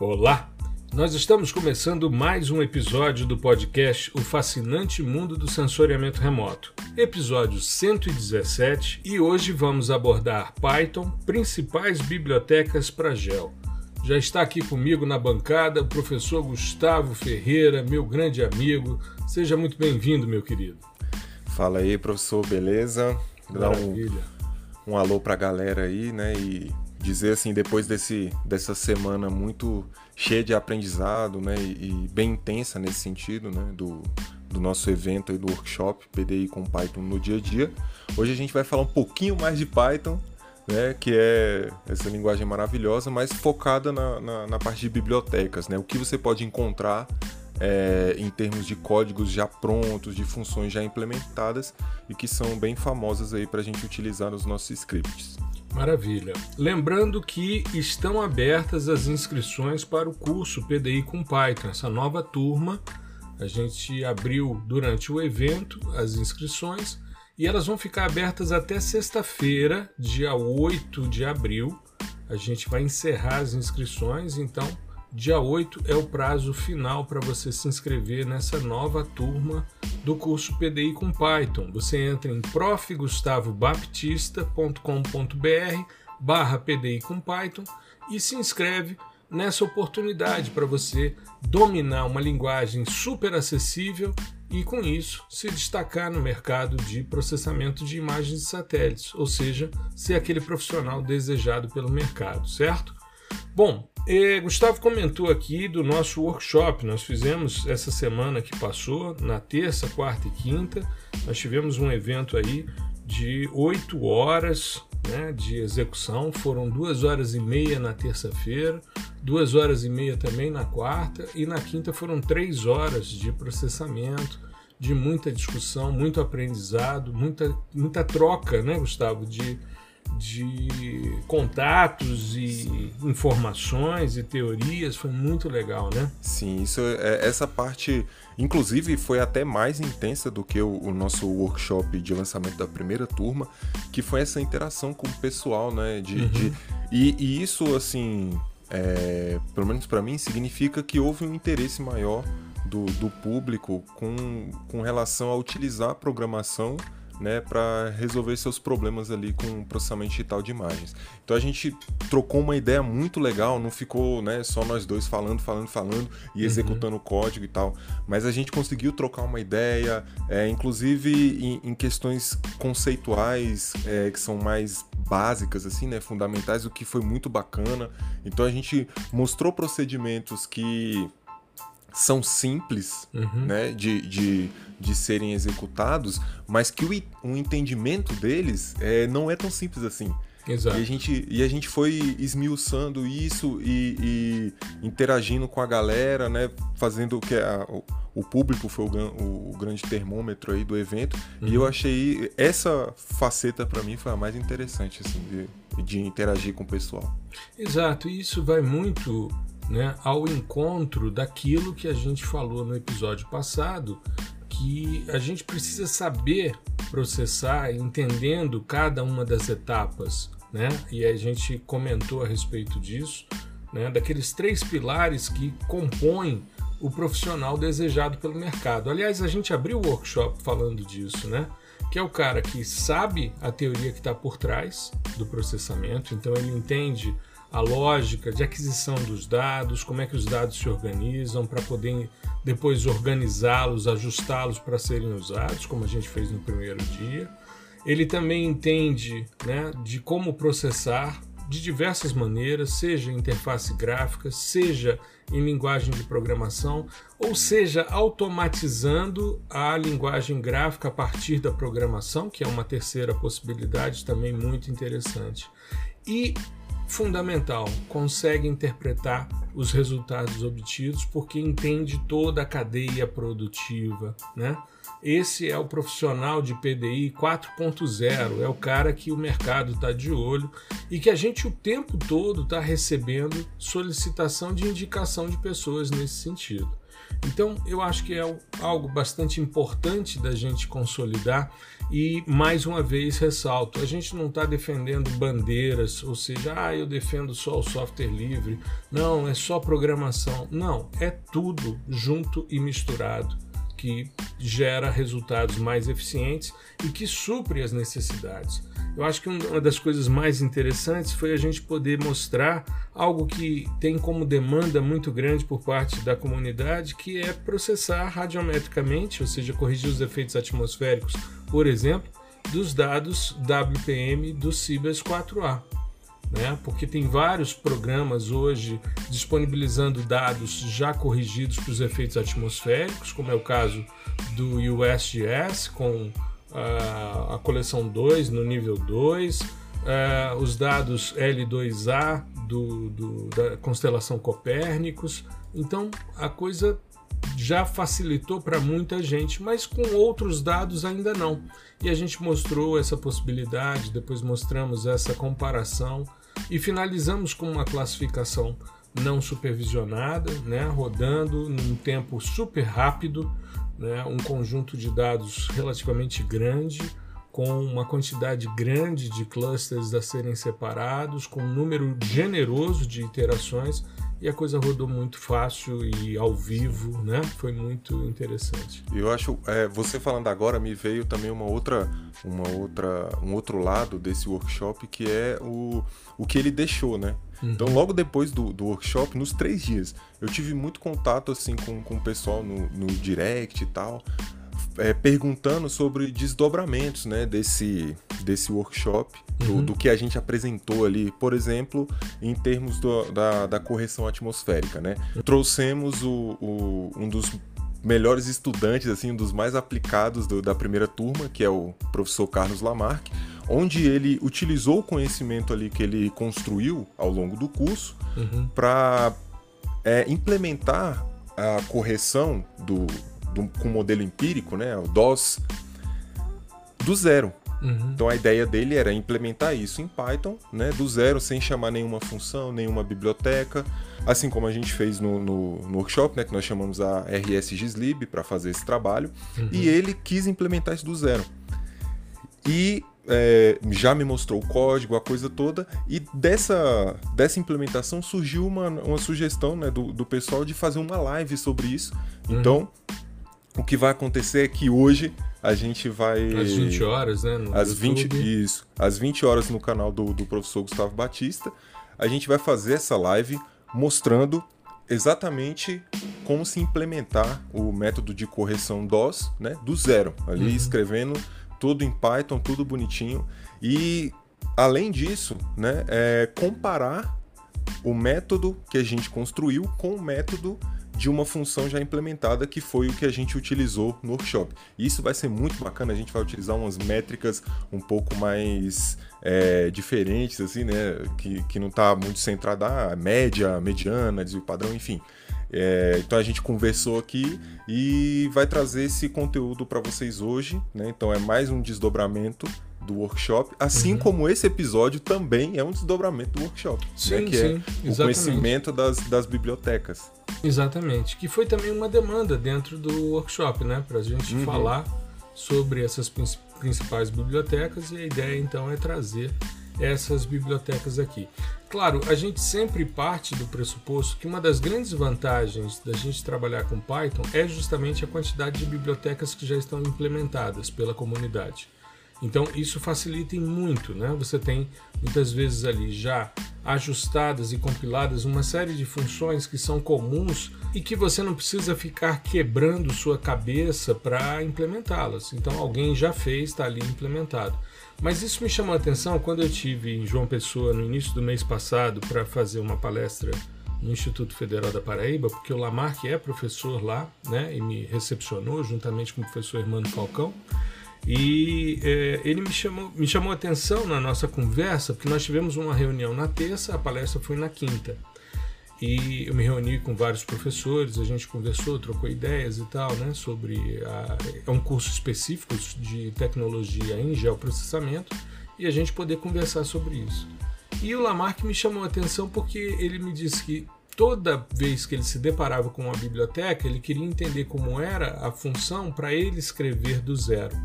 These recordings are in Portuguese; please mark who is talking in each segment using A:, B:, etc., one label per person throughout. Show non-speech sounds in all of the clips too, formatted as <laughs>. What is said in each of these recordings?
A: Olá! Nós estamos começando mais um episódio do podcast O Fascinante Mundo do Sensoriamento Remoto, episódio 117, e hoje vamos abordar Python, principais bibliotecas para GEL. Já está aqui comigo na bancada o professor Gustavo Ferreira, meu grande amigo. Seja muito bem-vindo, meu querido.
B: Fala aí, professor, beleza?
A: Dá um,
B: um alô para a galera aí, né? E dizer assim, depois desse, dessa semana muito cheia de aprendizado, né, e, bem intensa nesse sentido, né, do, do nosso evento e do workshop PDI com Python no dia a dia. Hoje a gente vai falar um pouquinho mais de Python, né, que é essa linguagem maravilhosa, mas focada na, na, na parte de bibliotecas, né, o que você pode encontrar é, em termos de códigos já prontos, de funções já implementadas e que são bem famosas aí para a gente utilizar nos nossos scripts.
A: Maravilha. Lembrando que estão abertas as inscrições para o curso PDI com Python, essa nova turma. A gente abriu durante o evento as inscrições e elas vão ficar abertas até sexta-feira, dia 8 de abril. A gente vai encerrar as inscrições, então Dia 8 é o prazo final para você se inscrever nessa nova turma do curso PDI com Python. Você entra em profgustavobaptista.com.br barra PDI com Python e se inscreve nessa oportunidade para você dominar uma linguagem super acessível e com isso se destacar no mercado de processamento de imagens de satélites, ou seja, ser aquele profissional desejado pelo mercado, certo? Bom, e Gustavo comentou aqui do nosso workshop. Nós fizemos essa semana que passou, na terça, quarta e quinta. Nós tivemos um evento aí de oito horas né, de execução. Foram duas horas e meia na terça-feira, duas horas e meia também na quarta, e na quinta foram três horas de processamento, de muita discussão, muito aprendizado, muita, muita troca, né, Gustavo, de de contatos e Sim. informações e teorias foi muito legal, né?
B: Sim, isso é, essa parte, inclusive, foi até mais intensa do que o, o, nosso workshop de lançamento da primeira turma, que foi essa interação com o pessoal, né? De, uhum. de e, e, isso, assim, é, pelo menos para mim, significa que houve um interesse maior do, do público com, com relação a utilizar a programação né, para resolver seus problemas ali com o processamento digital de imagens. Então a gente trocou uma ideia muito legal, não ficou né, só nós dois falando, falando, falando e uhum. executando o código e tal, mas a gente conseguiu trocar uma ideia, é, inclusive em, em, questões conceituais é, que são mais básicas, assim, né, fundamentais, o que foi muito bacana. Então a gente mostrou procedimentos que são simples uhum. né, de, de, de serem executados, mas que o, o entendimento deles é, não é tão simples assim.
A: Exato.
B: E a gente, e a gente foi esmiuçando isso e, e interagindo com a galera, né? Fazendo o que a, o, o, público foi o, o, grande termômetro aí do evento. Uhum. E eu uhum. achei essa faceta para mim foi a mais interessante, assim, de, de interagir com o pessoal.
A: Exato. E isso vai muito né, ao encontro daquilo que a gente falou no episódio passado, que a gente precisa saber processar, entendendo cada uma das etapas, né? E a gente comentou a respeito disso, né? Daqueles três pilares que compõem o profissional desejado pelo mercado. Aliás, a gente abriu o workshop falando disso, né? Que é o cara que sabe a teoria que está por trás do processamento, então ele entende a lógica de aquisição dos dados, como é que os dados se organizam para poder depois organizá-los, ajustá-los para serem usados, como a gente fez no primeiro dia. Ele também entende né, de como processar de diversas maneiras, seja interface gráfica, seja em linguagem de programação, ou seja, automatizando a linguagem gráfica a partir da programação, que é uma terceira possibilidade também muito interessante. E fundamental, consegue interpretar os resultados obtidos porque entende toda a cadeia produtiva, né? Esse é o profissional de PDI 4.0, é o cara que o mercado está de olho e que a gente o tempo todo está recebendo solicitação de indicação de pessoas nesse sentido. Então, eu acho que é algo bastante importante da gente consolidar e, mais uma vez, ressalto: a gente não está defendendo bandeiras, ou seja, ah, eu defendo só o software livre, não, é só programação. Não, é tudo junto e misturado que gera resultados mais eficientes e que supre as necessidades. Eu acho que uma das coisas mais interessantes foi a gente poder mostrar algo que tem como demanda muito grande por parte da comunidade, que é processar radiometricamente, ou seja, corrigir os efeitos atmosféricos, por exemplo, dos dados WPM do Cibers 4A. Né? Porque tem vários programas hoje disponibilizando dados já corrigidos para os efeitos atmosféricos, como é o caso do USGS com uh, a coleção 2 no nível 2, uh, eh, os dados L2A do, do, da constelação Copérnicos. Então a coisa já facilitou para muita gente, mas com outros dados ainda não. E a gente mostrou essa possibilidade, depois mostramos essa comparação e finalizamos com uma classificação não supervisionada, né, rodando num tempo super rápido, né, um conjunto de dados relativamente grande, com uma quantidade grande de clusters a serem separados, com um número generoso de iterações e a coisa rodou muito fácil e ao vivo, né? Foi muito interessante.
B: Eu acho, é, você falando agora me veio também uma outra, uma outra, um outro lado desse workshop que é o, o que ele deixou, né? Uhum. Então, logo depois do, do workshop, nos três dias, eu tive muito contato assim com, com o pessoal no, no direct e tal, é, perguntando sobre desdobramentos né, desse, desse workshop, do, uhum. do, que a gente apresentou ali, por exemplo, em termos do, da, da correção atmosférica. Né? Trouxemos o, o, um dos melhores estudantes, assim, um dos mais aplicados do, da primeira turma, que é o professor Carlos Lamarck, onde ele utilizou o conhecimento ali que ele construiu ao longo do curso uhum. para é, implementar a correção do, do, com o modelo empírico, né, o DOS, do zero. Uhum. Então a ideia dele era implementar isso em Python, né, do zero, sem chamar nenhuma função, nenhuma biblioteca, assim como a gente fez no, no, no workshop, né, que nós chamamos a RSGSlib para fazer esse trabalho, uhum. e ele quis implementar isso do zero. E é, já me mostrou o código, a coisa toda, e dessa, dessa implementação surgiu uma, uma sugestão né, do, do pessoal de fazer uma live sobre isso. Uhum. O que vai acontecer é que hoje a gente vai.
A: Às 20 horas, né? No
B: às 20, isso. Às 20 horas no canal do, do professor Gustavo Batista. A gente vai fazer essa live mostrando exatamente como se implementar o método de correção DOS, né? Do zero. Ali uhum. escrevendo tudo em Python, tudo bonitinho. E além disso, né, é comparar o método que a gente construiu com o método de uma função já implementada que foi o que a gente utilizou no workshop. Isso vai ser muito bacana, a gente vai utilizar umas métricas um pouco mais é, diferentes, assim, né? Que, que não está muito centrada a média, mediana, desvio padrão, enfim. É, então a gente conversou aqui e vai trazer esse conteúdo para vocês hoje, né? Então é mais um desdobramento do workshop, assim uhum. como esse episódio também é um desdobramento do workshop, né? sim, né? que sim, é o conhecimento das, das bibliotecas.
A: Exatamente, que foi também uma demanda dentro do workshop, né? Para a gente uhum. falar sobre essas principais bibliotecas e a ideia então é trazer essas bibliotecas aqui. Claro, a gente sempre parte do pressuposto que uma das grandes vantagens da gente trabalhar com Python é justamente a quantidade de bibliotecas que já estão implementadas pela comunidade. Então isso facilita muito, né? Você tem muitas vezes ali já ajustadas e compiladas uma série de funções que são comuns e que você não precisa ficar quebrando sua cabeça para implementá-las. Então alguém já fez, está ali implementado. Mas isso me chamou a atenção quando eu tive em João Pessoa no início do mês passado para fazer uma palestra no Instituto Federal da Paraíba, porque o Lamarck é professor lá, né, e me recepcionou juntamente com o professor Hermano Falcão. E é, ele me chamou, me chamou a atenção na nossa conversa, porque nós tivemos uma reunião na terça, a palestra foi na quinta. E eu me reuni com vários professores, a gente conversou, trocou ideias e tal, né, sobre a, é um curso específico de tecnologia em geoprocessamento e a gente poder conversar sobre isso. E o Lamarck me chamou a atenção porque ele me disse que toda vez que ele se deparava com uma biblioteca, ele queria entender como era a função para ele escrever do zero,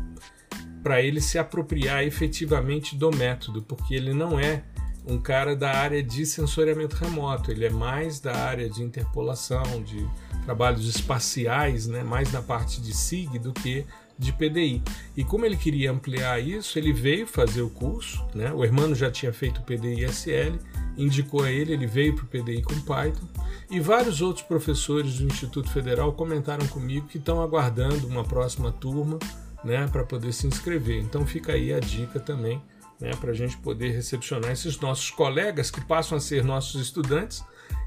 A: para ele se apropriar efetivamente do método, porque ele não é um cara da área de sensoriamento remoto, ele é mais da área de interpolação, de trabalhos espaciais, né, mais na parte de SIG do que de PDI. E como ele queria ampliar isso, ele veio fazer o curso, né? O Hermano já tinha feito o PDI SL, indicou a ele, ele veio para o PDI com Python. E vários outros professores do Instituto Federal comentaram comigo que estão aguardando uma próxima turma, né, para poder se inscrever. Então fica aí a dica também, né, para a gente poder recepcionar esses nossos colegas que passam a ser nossos estudantes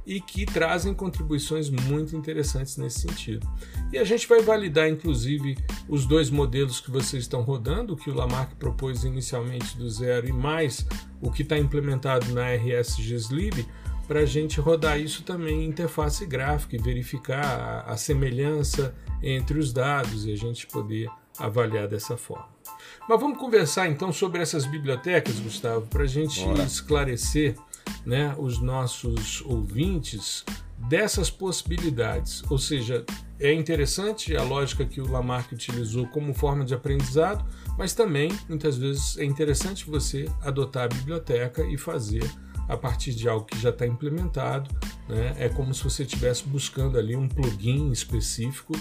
A: e que trazem contribuições muito interessantes nesse sentido. E a gente vai validar, inclusive, os dois modelos que vocês estão rodando, o que o Lamarck propôs inicialmente do zero e mais o que está implementado na RS GSLib, para a gente rodar isso também em interface gráfica e verificar a, a semelhança entre os dados e a gente poder avaliar dessa forma. Mas vamos conversar então sobre essas bibliotecas, Gustavo, para a gente Bora. esclarecer né, os nossos ouvintes dessas possibilidades. Ou seja, é interessante a lógica que o Lamarck utilizou como forma de aprendizado, mas também muitas vezes é interessante você adotar a biblioteca e fazer a partir de algo que já está implementado. Né? É como se você estivesse buscando ali um plugin específico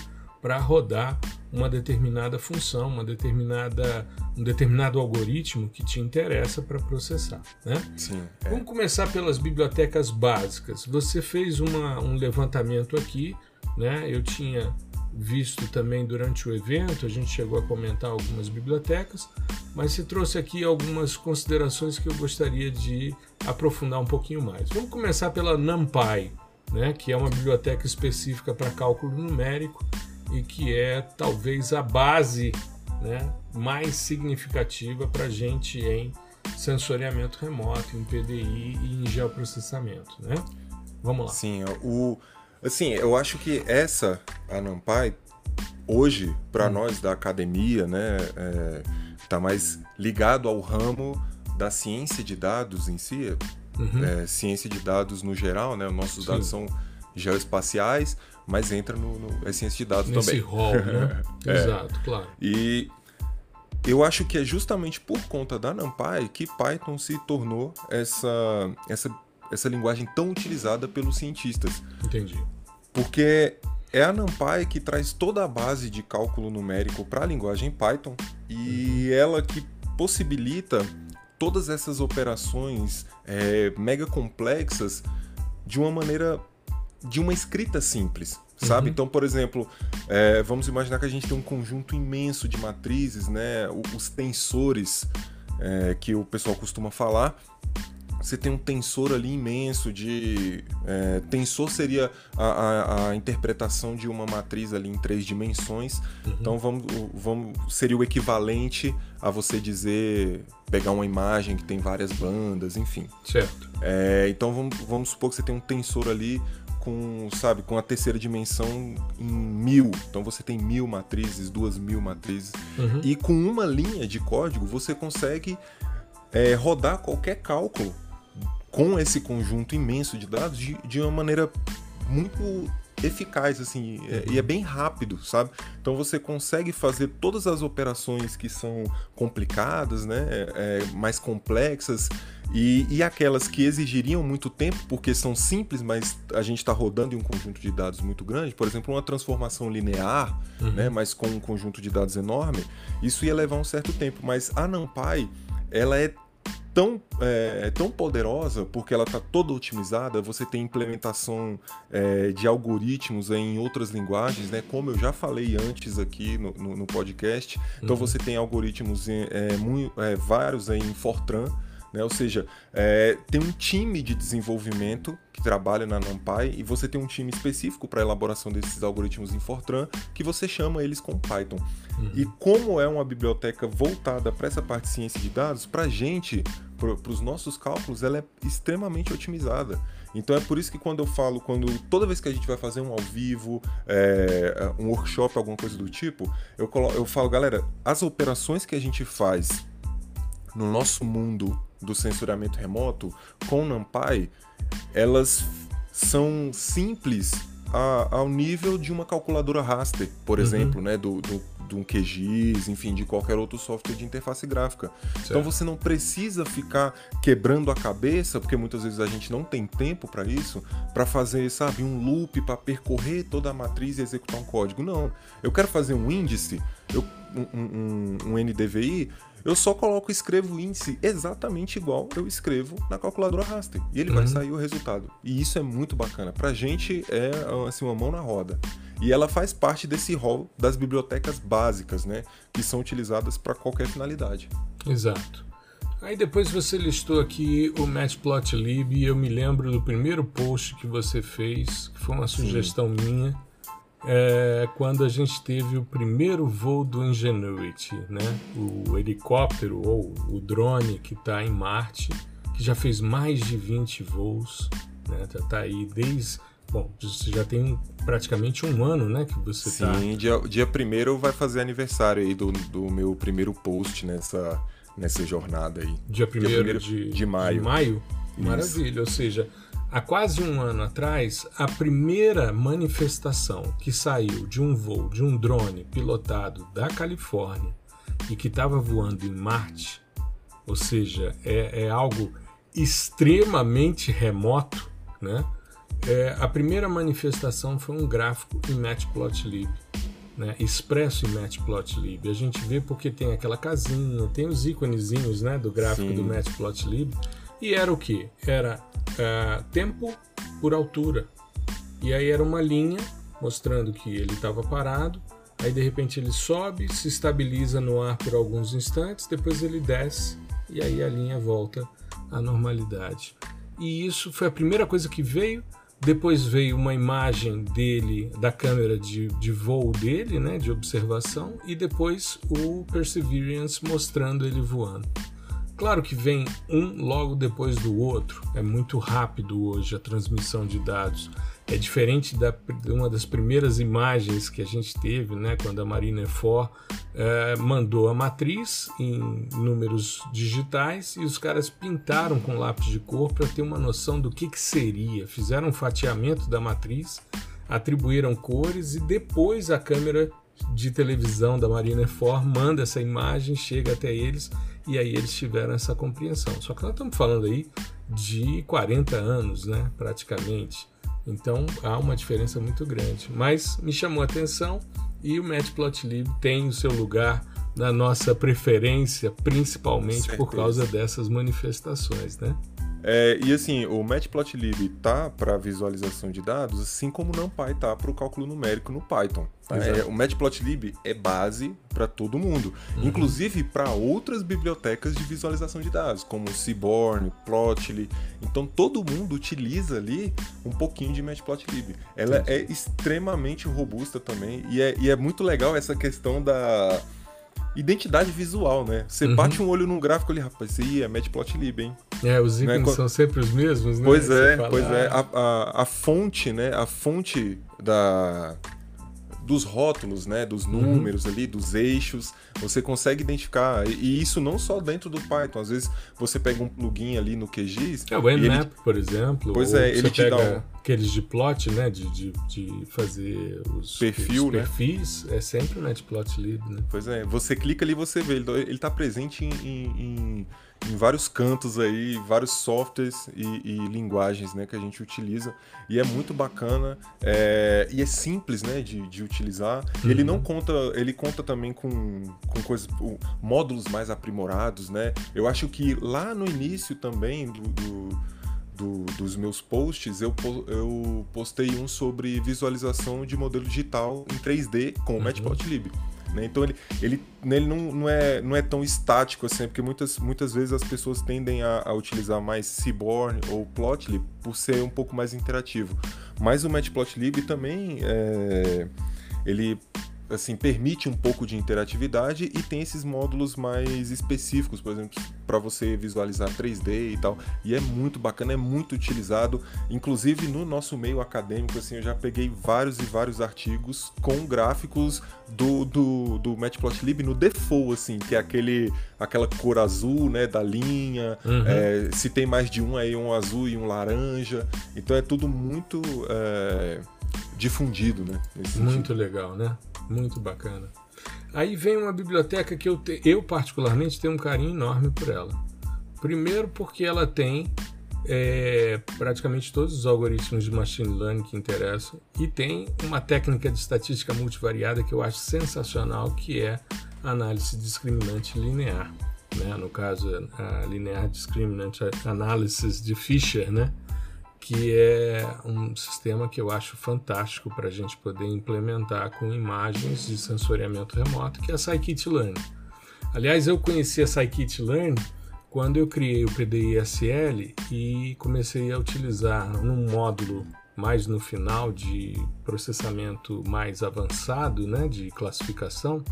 A: para rodar uma determinada função, uma determinada, um determinado algoritmo que te interessa para processar. Né?
B: Sim, é.
A: Vamos começar pelas bibliotecas básicas. Você fez uma, um levantamento aqui, né? eu tinha visto também durante o evento, a gente chegou a comentar algumas bibliotecas, mas se trouxe aqui algumas considerações que eu gostaria de aprofundar um pouquinho mais. Vamos começar pela NumPy, né, que é uma biblioteca específica para cálculo numérico e que é talvez a base né, mais significativa para a gente em sensoriamento remoto, em PDI e em geoprocessamento. Né? Vamos lá.
B: Sim, o, assim, eu acho que essa, a NumPy, hoje, para hum. nós da academia, né, é, tá mais ligado ao ramo da ciência de dados em si, uhum. é, ciência de dados no geral, né, nossos Sim. dados são geoespaciais, mas entra no, no é ciência de dados
A: Nesse
B: também.
A: rol, né? <laughs> é. Exato, claro.
B: E eu acho que é justamente por conta da NumPy que Python se tornou essa, essa, essa linguagem tão utilizada pelos cientistas.
A: Entendi.
B: Porque é a NumPy que traz toda a base de cálculo numérico para a linguagem Python e uhum. ela que possibilita todas essas operações é, mega complexas de uma maneira de uma escrita simples, sabe? Uhum. Então, por exemplo, é, vamos imaginar que a gente tem um conjunto imenso de matrizes, né? Os tensores é, que o pessoal costuma falar. Você tem um tensor ali imenso de. É, tensor seria a, a, a, interpretação de uma matriz ali em três dimensões. Uhum. Então vamos, vamos, seria o equivalente a você dizer. pegar uma imagem que tem várias bandas, enfim.
A: Certo.
B: É, então vamos, vamos supor que você tem um tensor ali com, sabe, com a terceira dimensão em mil. Então você tem mil matrizes, duas mil matrizes. Uhum. E com uma linha de código você consegue é, rodar qualquer cálculo com esse conjunto imenso de dados de, de uma maneira muito eficaz, assim, é, e é bem rápido, sabe? Então você consegue fazer todas as operações que são complicadas, né, é, mais complexas, e, e aquelas que exigiriam muito tempo, porque são simples, mas a gente está rodando em um conjunto de dados muito grande, por exemplo, uma transformação linear, uhum. né, mas com um conjunto de dados enorme, isso ia levar um certo tempo. Mas a NumPy, ela é tão, é, tão poderosa porque ela está toda otimizada. Você tem implementação é, de algoritmos em outras linguagens, né? Como eu já falei antes aqui no, no, no podcast. Então uhum. você tem algoritmos em, é, muito, é, vários em Fortran. Né? Ou seja, é, tem um time de desenvolvimento que trabalha na NumPy e você tem um time específico para a elaboração desses algoritmos em Fortran que você chama eles com Python. Uhum. E como é uma biblioteca voltada para essa parte de ciência de dados, para a gente, para os nossos cálculos, ela é extremamente otimizada. Então é por isso que quando eu falo, quando toda vez que a gente vai fazer um ao vivo, é, um workshop, alguma coisa do tipo, eu, colo, eu falo, galera, as operações que a gente faz no nosso mundo do censuramento remoto com NumPy, elas são simples a, ao nível de uma calculadora raster, por uhum. exemplo, né, do, do, de um QGIS, enfim, de qualquer outro software de interface gráfica. Certo. Então você não precisa ficar quebrando a cabeça, porque muitas vezes a gente não tem tempo para isso, para fazer, sabe, um loop para percorrer toda a matriz e executar um código. Não. Eu quero fazer um índice, eu, um, um, um NDVI, eu só coloco escrevo o índice exatamente igual eu escrevo na calculadora raster. E ele uhum. vai sair o resultado. E isso é muito bacana. Pra gente é assim, uma mão na roda. E ela faz parte desse rol das bibliotecas básicas, né? Que são utilizadas para qualquer finalidade.
A: Exato. Aí depois você listou aqui o Matplotlib e eu me lembro do primeiro post que você fez, que foi uma sugestão Sim. minha, é, quando a gente teve o primeiro voo do Ingenuity, né? o helicóptero ou o drone que está em Marte, que já fez mais de 20 voos, né? já está aí desde. Bom, já tem praticamente um ano, né, que você
B: está... Sim, dia, dia primeiro vai fazer aniversário aí do, do meu primeiro post nessa, nessa jornada aí.
A: Dia primeiro, de, de maio. De maio? Maravilha, ou seja, Há quase um ano atrás, a primeira manifestação que saiu de um voo de um drone pilotado da Califórnia e que estava voando em Marte, ou seja, é, é algo extremamente remoto, né? É, a primeira manifestação foi um gráfico em Matplotlib, né? expresso em Matplotlib. A gente vê porque tem aquela casinha, tem os íconezinhos né, do gráfico Sim. do Matplotlib, e era o que? Era uh, tempo por altura. E aí era uma linha mostrando que ele estava parado. Aí de repente ele sobe, se estabiliza no ar por alguns instantes, depois ele desce e aí a linha volta à normalidade. E isso foi a primeira coisa que veio. Depois veio uma imagem dele, da câmera de, de voo dele, né, de observação, e depois o Perseverance mostrando ele voando. Claro que vem um logo depois do outro, é muito rápido hoje a transmissão de dados. É diferente da uma das primeiras imagens que a gente teve, né, quando a Marina 4 é, mandou a matriz em números digitais e os caras pintaram com lápis de cor para ter uma noção do que, que seria. Fizeram um fatiamento da matriz, atribuíram cores e depois a câmera de televisão da Marina 4 manda essa imagem, chega até eles e aí eles tiveram essa compreensão. Só que nós estamos falando aí de 40 anos, né, praticamente. Então há uma diferença muito grande. Mas me chamou a atenção e o Matplotlib tem o seu lugar na nossa preferência, principalmente por causa dessas manifestações, né?
B: É, e assim, o Matplotlib tá para visualização de dados, assim como o NumPy tá para o cálculo numérico no Python. Tá? É, o Matplotlib é base para todo mundo, uhum. inclusive para outras bibliotecas de visualização de dados, como Seaborn, Plotly. Então todo mundo utiliza ali um pouquinho de Matplotlib. Ela Entendi. é extremamente robusta também e é, e é muito legal essa questão da identidade visual, né? Você uhum. bate um olho num gráfico ali, rapaz, isso aí é Matplotlib, hein?
A: É, os né? ícones né? são sempre os mesmos, né?
B: Pois é, pois é. A, a, a, fonte, né? A fonte da, dos rótulos, né, dos uhum. números uhum. ali, dos eixos, você consegue identificar. E isso não só dentro do Python. Às vezes você pega um plugin ali no QGIS.
A: É o Nmap, ele... por exemplo. Pois é, ele te dá um... aqueles de plot, né, de, de, de fazer os,
B: Perfil,
A: os
B: né?
A: perfis. Né? É sempre o Matplotlib, né?
B: Pois é, você clica ali você vê. Ele está presente em, em, em em vários cantos aí, vários softwares e, e, linguagens né, que a gente utiliza. E é muito bacana é, e é simples né, de, de utilizar. Uhum. Ele não conta, ele conta também com, com coisas, módulos mais aprimorados, né? Eu acho que lá no início também do, do do, dos meus posts, eu, eu postei um sobre visualização de modelo digital em 3D com o uhum. Matplotlib. Né? Então ele, ele, ele não, não, é, não é tão estático assim, porque muitas, muitas vezes as pessoas tendem a, a utilizar mais Seaborn ou Plotly por ser um pouco mais interativo. Mas o Matplotlib também é, ele assim permite um pouco de interatividade e tem esses módulos mais específicos, por exemplo, para você visualizar 3D e tal. E é muito bacana, é muito utilizado, inclusive no nosso meio acadêmico, assim, eu já peguei vários e vários artigos com gráficos do, do, do Matplotlib no default, assim, que é aquele, aquela cor azul, né, da linha, uhum. é, se tem mais de um aí, um azul e um laranja, então é tudo muito... É difundido, né?
A: Muito legal, né? Muito bacana. Aí vem uma biblioteca que eu, te, eu particularmente tenho um carinho enorme por ela. Primeiro porque ela tem é, praticamente todos os algoritmos de machine learning que interessam e tem uma técnica de estatística multivariada que eu acho sensacional, que é a análise discriminante linear. Né? No caso, a linear discriminant analysis de Fisher, né? Que é um sistema que eu acho fantástico para a gente poder implementar com imagens de sensoriamento remoto, que é a Scikit-Learn. Aliás, eu conheci a Scikit-Learn quando eu criei o PDI-SL e comecei a utilizar num módulo mais no final de processamento mais avançado, né, de classificação,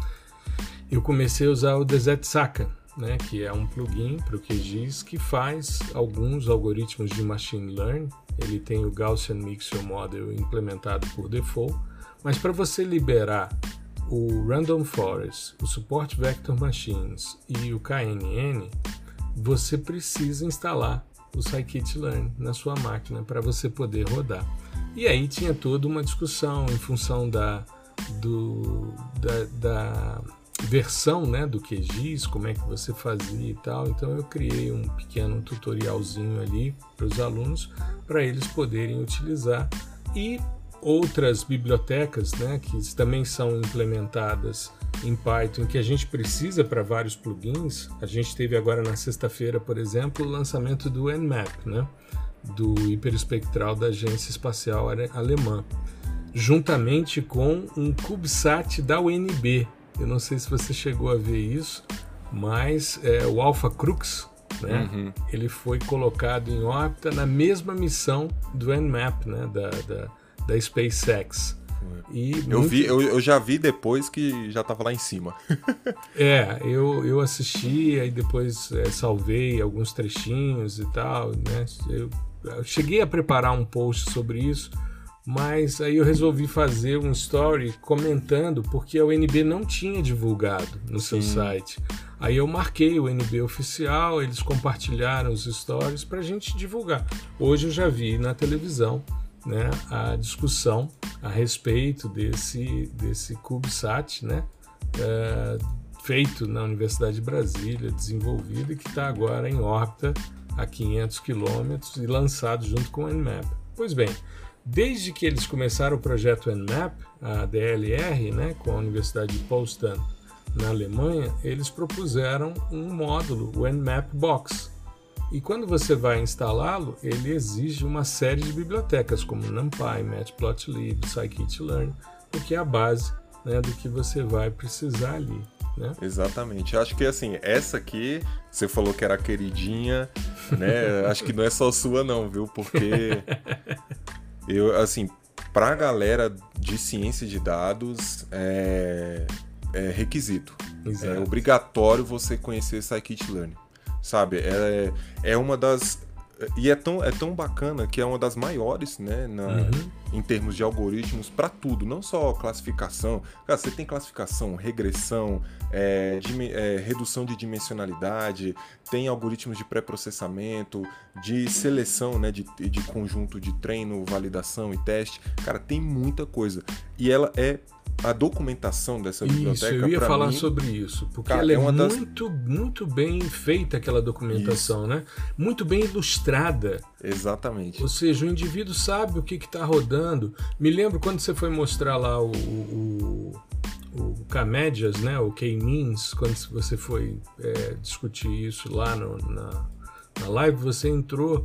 A: eu comecei a usar o DZSACA, né, que é um plugin para o QGIS que faz alguns algoritmos de machine learning. Ele tem o Gaussian Mixture Model implementado por default, mas para você liberar o Random Forest, o Support Vector Machines e o KNN, você precisa instalar o Scikit-learn na sua máquina para você poder rodar. E aí tinha toda uma discussão em função da, do, da, da versão né, do QGIS, como é que você fazia e tal. Então eu criei um pequeno tutorialzinho ali para os alunos, para eles poderem utilizar. E outras bibliotecas né, que também são implementadas em Python que a gente precisa para vários plugins. A gente teve agora na sexta-feira, por exemplo, o lançamento do Nmap, né, do hiperespectral da Agência Espacial Alemã, juntamente com um CubeSat da UNB, eu não sei se você chegou a ver isso, mas é, o Alpha Crux, né? Uhum. Ele foi colocado em órbita na mesma missão do Nmap, né? Da, da, da SpaceX.
B: E eu, muito... vi, eu, eu, já vi depois que já estava lá em cima. <laughs>
A: é, eu, eu assisti, aí depois é, salvei alguns trechinhos e tal, né? Eu, eu cheguei a preparar um post sobre isso, mas aí eu resolvi fazer um story comentando porque a UNB não tinha divulgado no seu Sim. site. Aí eu marquei o UNB oficial, eles compartilharam os stories para a gente divulgar. Hoje eu já vi na televisão né, a discussão a respeito desse, desse CubeSat, né, é, feito na Universidade de Brasília, desenvolvido e que está agora em órbita a 500 quilômetros e lançado junto com o Nmap. Pois bem, Desde que eles começaram o projeto Nmap, a DLR, né, com a Universidade de Potsdam na Alemanha, eles propuseram um módulo, o Nmap Box. E quando você vai instalá-lo, ele exige uma série de bibliotecas como NumPy, Matplotlib, Scikit-learn, o que é a base né, do que você vai precisar ali. Né?
B: Exatamente. Acho que assim, essa aqui, você falou que era queridinha, né? Acho que não é só sua, não, viu? Porque <laughs> Eu, assim, pra galera de ciência de dados, é, é requisito. É Exato. É obrigatório você conhecer Scikit-Learn. Sabe? É, é uma das e é tão, é tão bacana que é uma das maiores, né, na, uhum. em termos de algoritmos para tudo, não só classificação. Cara, você tem classificação, regressão, é, é, redução de dimensionalidade, tem algoritmos de pré-processamento, de seleção, né, de, de conjunto de treino, validação e teste. Cara, tem muita coisa. E ela é a documentação dessa biblioteca.
A: Isso, eu ia falar mim, sobre isso, porque cara, ela é, é muito, das... muito bem feita aquela documentação, isso. né? Muito bem ilustrada.
B: Exatamente.
A: Ou seja, o indivíduo sabe o que está rodando. Me lembro quando você foi mostrar lá o, o, o K-Médias, né? O K-Means, quando você foi é, discutir isso lá no, na, na live, você entrou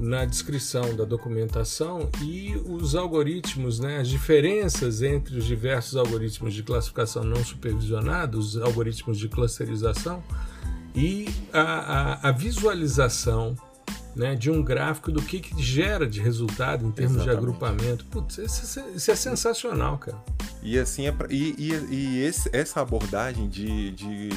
A: na descrição da documentação e os algoritmos, né, as diferenças entre os diversos algoritmos de classificação não supervisionados, os algoritmos de clusterização e a, a, a visualização né, de um gráfico do que, que gera de resultado em termos Exatamente. de agrupamento. Putz, isso, isso, é sensacional, cara.
B: E assim é pra, e, e, e esse, essa abordagem de, de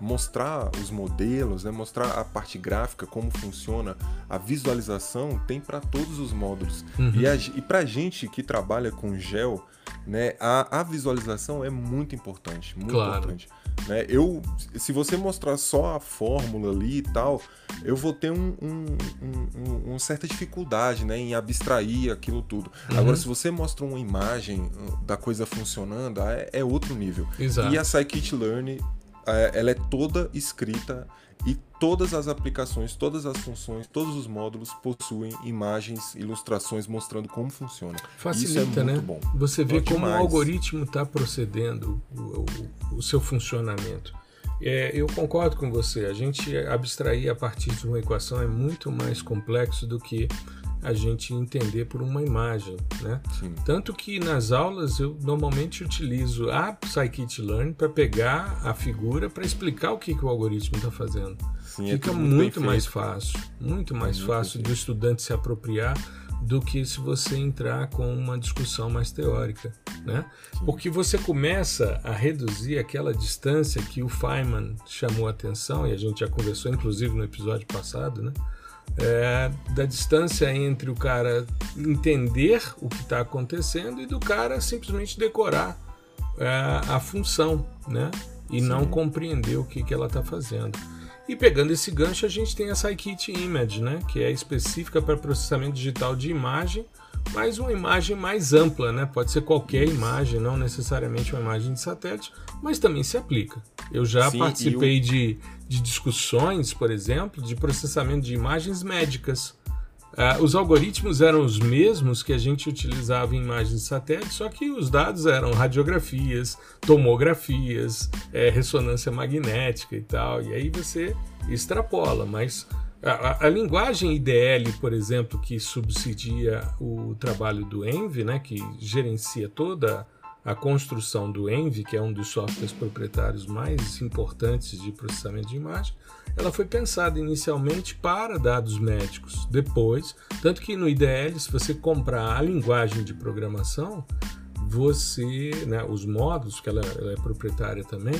B: mostrar os modelos, né, mostrar a parte gráfica, como funciona, a visualização, tem para todos os módulos. Uhum. E, a, e para gente que trabalha com gel, né, a, a visualização é muito importante, muito claro. importante. Né? Eu, se você mostrar só a fórmula ali e tal, eu vou ter um, um, um, uma certa dificuldade né, em abstrair aquilo tudo. Uhum. Agora, se você mostra uma imagem da coisa funcionando, é, é outro nível.
A: Exato.
B: E a Scikit-Learn, é, ela é toda escrita e todas as aplicações, todas as funções, todos os módulos possuem imagens, ilustrações mostrando como funciona.
A: Facilita,
B: Isso é
A: né?
B: bom.
A: Você vê como demais. o algoritmo está procedendo, o, o, o, seu funcionamento. É, eu concordo com você. A gente abstrair a partir de uma equação é muito mais complexo do que a gente entender por uma imagem, né? Sim. Tanto que nas aulas eu normalmente utilizo a Scikit-Learn para pegar a figura para explicar o que, que o algoritmo está fazendo. Sim, é Fica é muito, muito mais fácil, muito mais é fácil muito do estudante se apropriar do que se você entrar com uma discussão mais teórica, né? Sim. Porque você começa a reduzir aquela distância que o Feynman chamou a atenção e a gente já conversou inclusive no episódio passado, né? É, da distância entre o cara entender o que está acontecendo e do cara simplesmente decorar é, a função, né? E Sim. não compreender o que, que ela está fazendo. E pegando esse gancho, a gente tem a Scikit Image, né? Que é específica para processamento digital de imagem, mas uma imagem mais ampla, né? Pode ser qualquer imagem, não necessariamente uma imagem de satélite, mas também se aplica. Eu já Sim, participei de, de discussões, por exemplo, de processamento de imagens médicas. Uh, os algoritmos eram os mesmos que a gente utilizava em imagens de satélite, só que os dados eram radiografias, tomografias, é, ressonância magnética e tal. E aí você extrapola, mas a, a, linguagem IDL, por exemplo, que subsidia o trabalho do Envy, né, que gerencia toda a construção do Envy, que é um dos softwares proprietários mais importantes de processamento de imagem, ela foi pensada inicialmente para dados médicos. Depois, tanto que no IDL, se você comprar a linguagem de programação, você, né, os módulos que ela, ela é proprietária também,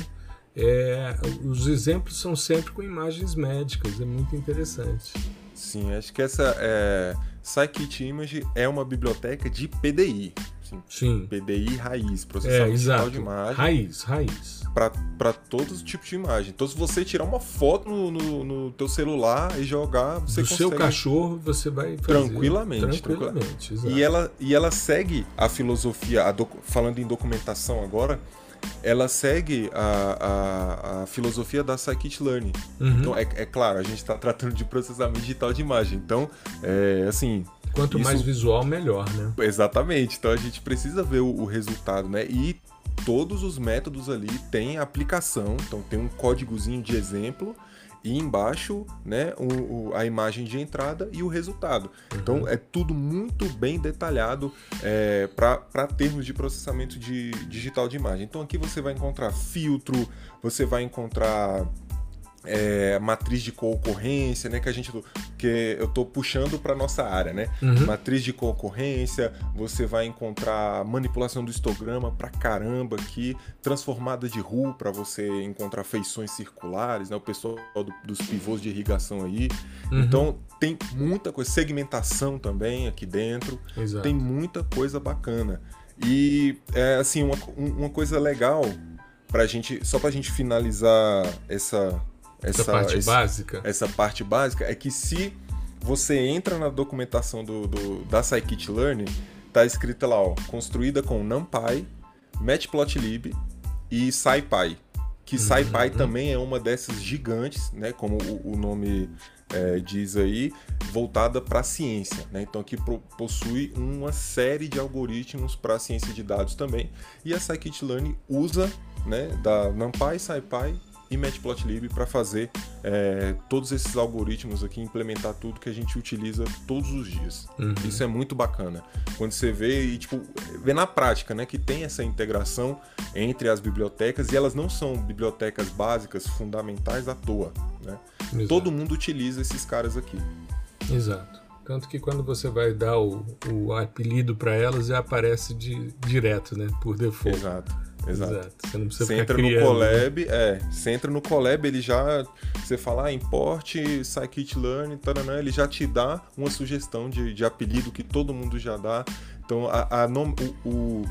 A: é, os exemplos são sempre com imagens médicas, é muito interessante.
B: Sim, acho que essa é, Scikit Image é uma biblioteca de PDI,
A: assim. Sim.
B: PDI raiz, processamento é, de imagem.
A: Raiz, raiz.
B: Para todos os tipos de imagem. Então, se você tirar uma foto no, no, no teu celular e jogar, você
A: Do
B: consegue...
A: seu cachorro, você vai fazer.
B: Tranquilamente.
A: Tranquilamente,
B: E ela, e ela segue a filosofia, a doc... falando em documentação agora, ela segue a, a, a filosofia da Scikit-Learn. Uhum. Então, é, é, claro, a gente está tratando de processamento digital de imagem. Então, é, assim,
A: Quanto Isso... mais visual, melhor, né?
B: Exatamente. Então a gente precisa ver o, o resultado, né? E todos os métodos ali têm aplicação, então tem um códigozinho de exemplo e embaixo né, o, o, a imagem de entrada e o resultado. Uhum. Então é tudo muito bem detalhado é, para termos de processamento de digital de imagem. Então aqui você vai encontrar filtro, você vai encontrar é, matriz de concorrência, né? Que a gente que eu estou puxando para nossa área, né? Uhum. Matriz de concorrência, você vai encontrar manipulação do histograma para caramba aqui, transformada de rua para você encontrar feições circulares, né? O pessoal do, dos pivôs de irrigação aí. Uhum. Então tem muita coisa, segmentação também aqui dentro. Exato. Tem muita coisa bacana. E é assim uma, uma coisa legal para gente, só para a gente finalizar essa
A: essa, essa parte esse, básica.
B: Essa parte básica é que se você entra na documentação do, do da Scikit-Learn, tá escrita lá, ó, construída com NumPy, Matplotlib e SciPy. Que uhum. SciPy também é uma dessas gigantes, né, como o, o nome é, diz aí, voltada para a ciência. Né? Então aqui possui uma série de algoritmos para a ciência de dados também. E a Scikit-Learn usa né, da NumPy, SciPy e Matplotlib para fazer é, todos esses algoritmos aqui, implementar tudo que a gente utiliza todos os dias. Uhum. Isso é muito bacana. Quando você vê e tipo vê na prática, né, que tem essa integração entre as bibliotecas e elas não são bibliotecas básicas fundamentais à toa, né? Todo mundo utiliza esses caras aqui.
A: Exato. Tanto que quando você vai dar o, o apelido para elas, já aparece de, direto, né? Por default.
B: Exato. Exato. Exato.
A: Você não precisa
B: você entra
A: criando,
B: no? Colab, é. Você entra no Colab, ele já. Você fala, ah, importe, scikit-learn, taranã, ele já te dá uma sugestão de, de apelido que todo mundo já dá. Então, a, a nom, o, o,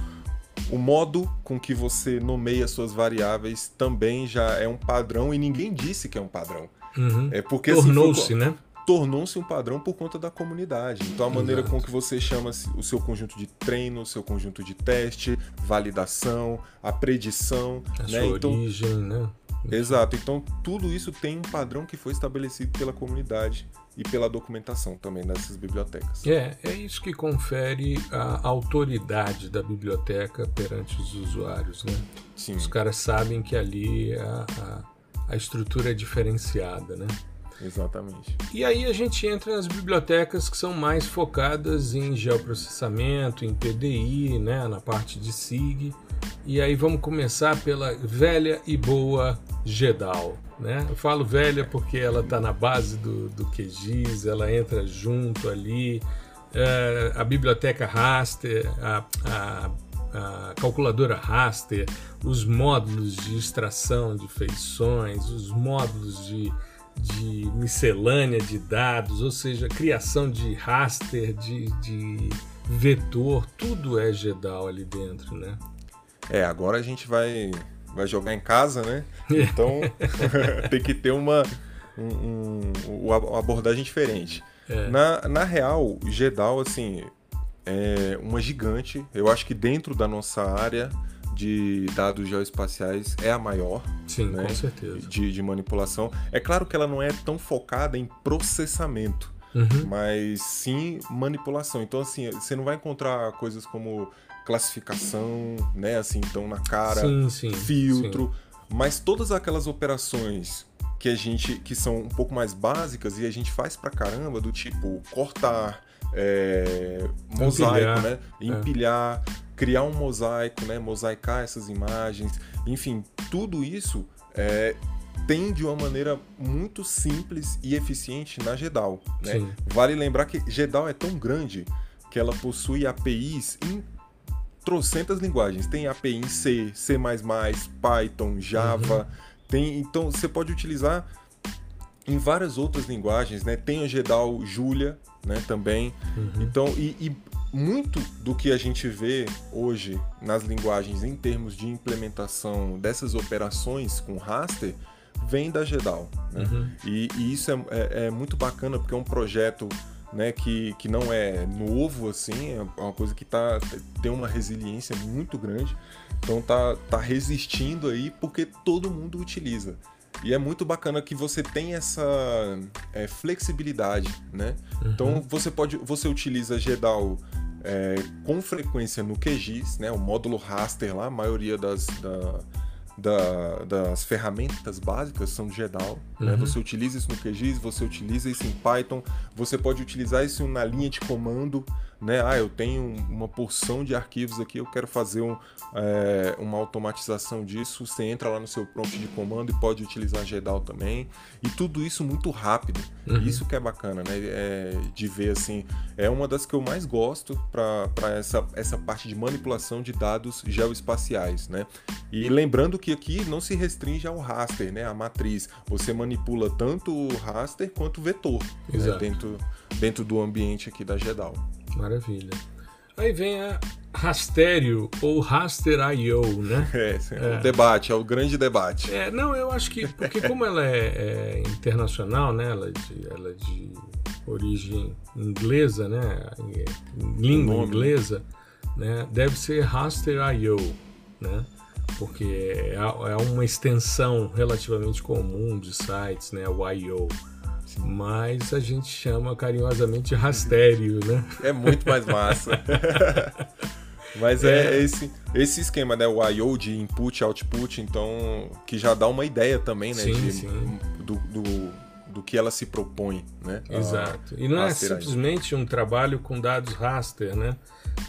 B: o modo com que você nomeia suas variáveis também já é um padrão e ninguém disse que é um padrão.
A: Uhum.
B: É porque assim,
A: Tornou-se,
B: foi-
A: né?
B: Tornou-se um padrão por conta da comunidade. Então a maneira
A: Exato.
B: com que você chama o seu conjunto de treino, o seu conjunto de teste, validação, a predição,
A: A
B: né?
A: sua
B: Então,
A: origem, né?
B: exato. Então tudo isso tem um padrão que foi estabelecido pela comunidade e pela documentação também dessas bibliotecas.
A: É, é isso que confere a autoridade da biblioteca perante os usuários, né?
B: Sim.
A: Os caras sabem que ali a, a, a estrutura é diferenciada, né?
B: Exatamente.
A: E aí a gente entra nas bibliotecas que são mais focadas em geoprocessamento, em PDI, né, na parte de SIG. E aí vamos começar pela velha e boa GEDAL. Né? Eu falo velha porque ela está na base do, do QGIS, ela entra junto ali. É, a biblioteca raster, a, a, a calculadora raster, os módulos de extração de feições, os módulos de, de miscelânea de dados, ou seja, criação de raster, de, de vetor, tudo é GEDAL ali dentro, né?
B: É, agora a gente vai, vai jogar em casa, né? Então <laughs> <laughs> tem que ter uma, um, um- uma abordagem diferente.
A: É.
B: Na, na real, Gedal, assim, é uma gigante. Eu acho que dentro da nossa área de dados geoespaciais é a maior
A: Sim,
B: né?
A: com certeza.
B: de, de manipulação. É claro que ela não é tão focada em processamento,
A: Uhum.
B: mas sim manipulação. Então, assim, você não vai encontrar coisas como classificação, né? Assim, então na cara,
A: sim, sim,
B: filtro, mas todas aquelas operações que a gente que são um pouco mais básicas e a gente faz pra caramba do tipo cortar, é, mosaico,
A: Empilhar,
B: né? Empilhar, criar um mosaico, né? Mosaicar essas imagens, enfim, tudo isso é, tem de uma maneira muito simples e eficiente na GEDAL. Né? Vale lembrar que GEDAL é tão grande que ela possui APIs em trocentas linguagens. Tem API em C, C++, Python, Java. Tem, então você pode utilizar em várias outras linguagens, né? Tem a GEDAL Julia, né, também.
A: Uhum.
B: Então, e, e muito do que a gente vê hoje nas linguagens em termos de implementação dessas operações com raster vem da GEDAL. Né?
A: Uhum.
B: E, e isso é, é- é muito bacana porque é um projeto né, que, que não é novo assim, é uma coisa que tá, tem uma resiliência muito grande. Então tá, tá resistindo aí porque todo mundo utiliza. E é muito bacana que você tem essa é, flexibilidade, né? Então você pode, você utiliza GEDAL é, com frequência no QGIS, né? O módulo raster lá, a maioria das, da- da- das ferramentas básicas são GEDAL. Né?
A: Uhum.
B: Você utiliza isso no QGIS, você utiliza isso em Python, você pode utilizar isso na linha de comando. Né? Ah, eu tenho uma porção de arquivos aqui, eu quero fazer um, é, uma automatização disso. Você entra lá no seu prompt de comando e pode utilizar GEDAL também. E tudo isso muito rápido.
A: Uhum.
B: Isso que é bacana, né? É, de ver assim. É uma das que eu mais gosto para essa, essa parte de manipulação de dados geoespaciais, né? E lembrando que aqui não se restringe ao raster, né? A matriz. Você manipula tanto o raster quanto o vetor né? Dentro, dentro do ambiente aqui da GEDAL.
A: Maravilha. Aí vem a Rastério ou Raster IO, né? <laughs>
B: É, esse é, o debate, é o grande debate.
A: É, não, eu acho que porque como ela é, é internacional, né? Ela é, de, ela é de origem inglesa, né? língua inglesa, né? Deve ser Raster IO, né? Porque é, é uma extensão relativamente comum de sites, né? O IO. Mas a gente chama carinhosamente de Rastério, né?
B: É muito mais massa. <laughs> Mas é, esse, esse esquema, né? O I.O. de input, output, então, que já dá uma ideia também, né?
A: Sim,
B: de-
A: sim.
B: Do, do, do que ela se propõe, né?
A: Exato. E não é simplesmente um trabalho com dados raster, né?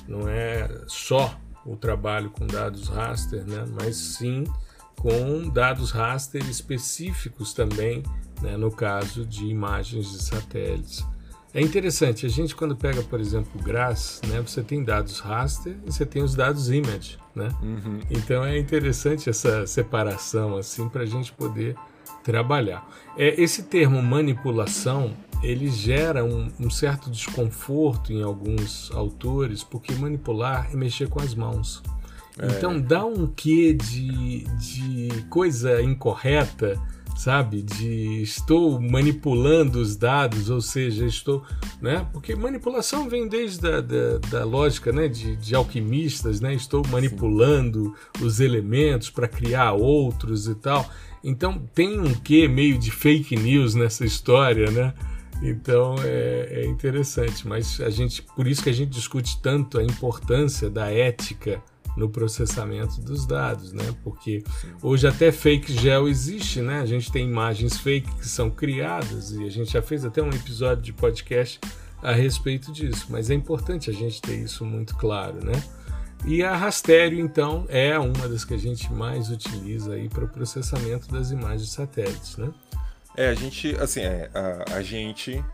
A: Não é só o trabalho com dados raster, né? Mas sim com dados raster específicos também, né? no caso de imagens de satélites. É interessante, a gente quando pega, por exemplo, o GRAS, né, você tem dados raster e você tem os dados image, né? Uhum. Então é interessante essa separação assim para a gente poder trabalhar. É, esse termo manipulação ele gera um, um, certo desconforto em alguns autores, porque manipular é mexer com as mãos. É. Então dá um quê de, de coisa incorreta sabe? De estou manipulando os dados, ou seja, estou. Né? Porque manipulação vem desde a da, da lógica né? de, de alquimistas, né? Estou manipulando Sim. os elementos para criar outros e tal. Então tem um quê meio de fake news nessa história, né? Então é, é interessante, mas a gente, por isso que a gente discute tanto a importância da ética no processamento dos dados, né? Porque hoje até fake gel existe, né? A gente tem imagens fake que são criadas e a gente já fez até um episódio de podcast a respeito disso, mas é importante a gente ter isso muito claro, né? E a Rastério, então, é uma das que a gente mais utiliza aí para o processamento das imagens satélites, né?
B: É, a gente, assim, é, a, a gente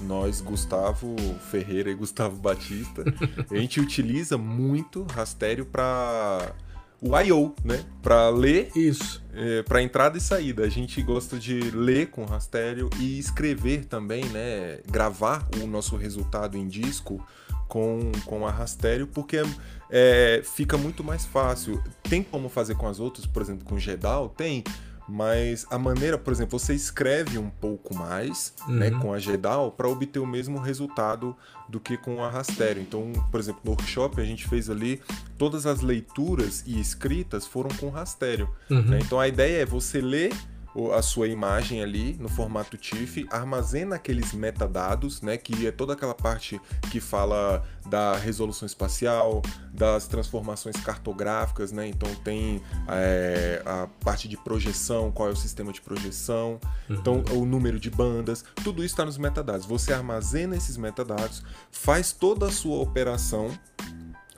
B: nós, Gustavo Ferreira e Gustavo Batista, a gente utiliza muito Rastério para o I.O., né? Para ler.
A: Isso.
B: É, para entrada e saída. A gente gosta de ler com Rastério e escrever também, né? Gravar o nosso resultado em disco com, com a Rastério, porque é, fica muito mais fácil. Tem como fazer com as outras, por exemplo, com Gedal? Tem mas a maneira, por exemplo, você escreve um pouco mais uhum. né, com a GEDAL para obter o mesmo resultado do que com a Rastério. Então, por exemplo, no workshop a gente fez ali todas as leituras e escritas foram com Rastério. Uhum. Né? Então a ideia é você ler a sua imagem ali no formato TIFF, armazena aqueles metadados, né, que é toda aquela parte que fala da resolução espacial, das transformações cartográficas, né, então tem é, a parte de projeção, qual é o sistema de projeção, uhum. então o número de bandas, tudo isso está nos metadados. Você armazena esses metadados, faz toda a sua operação,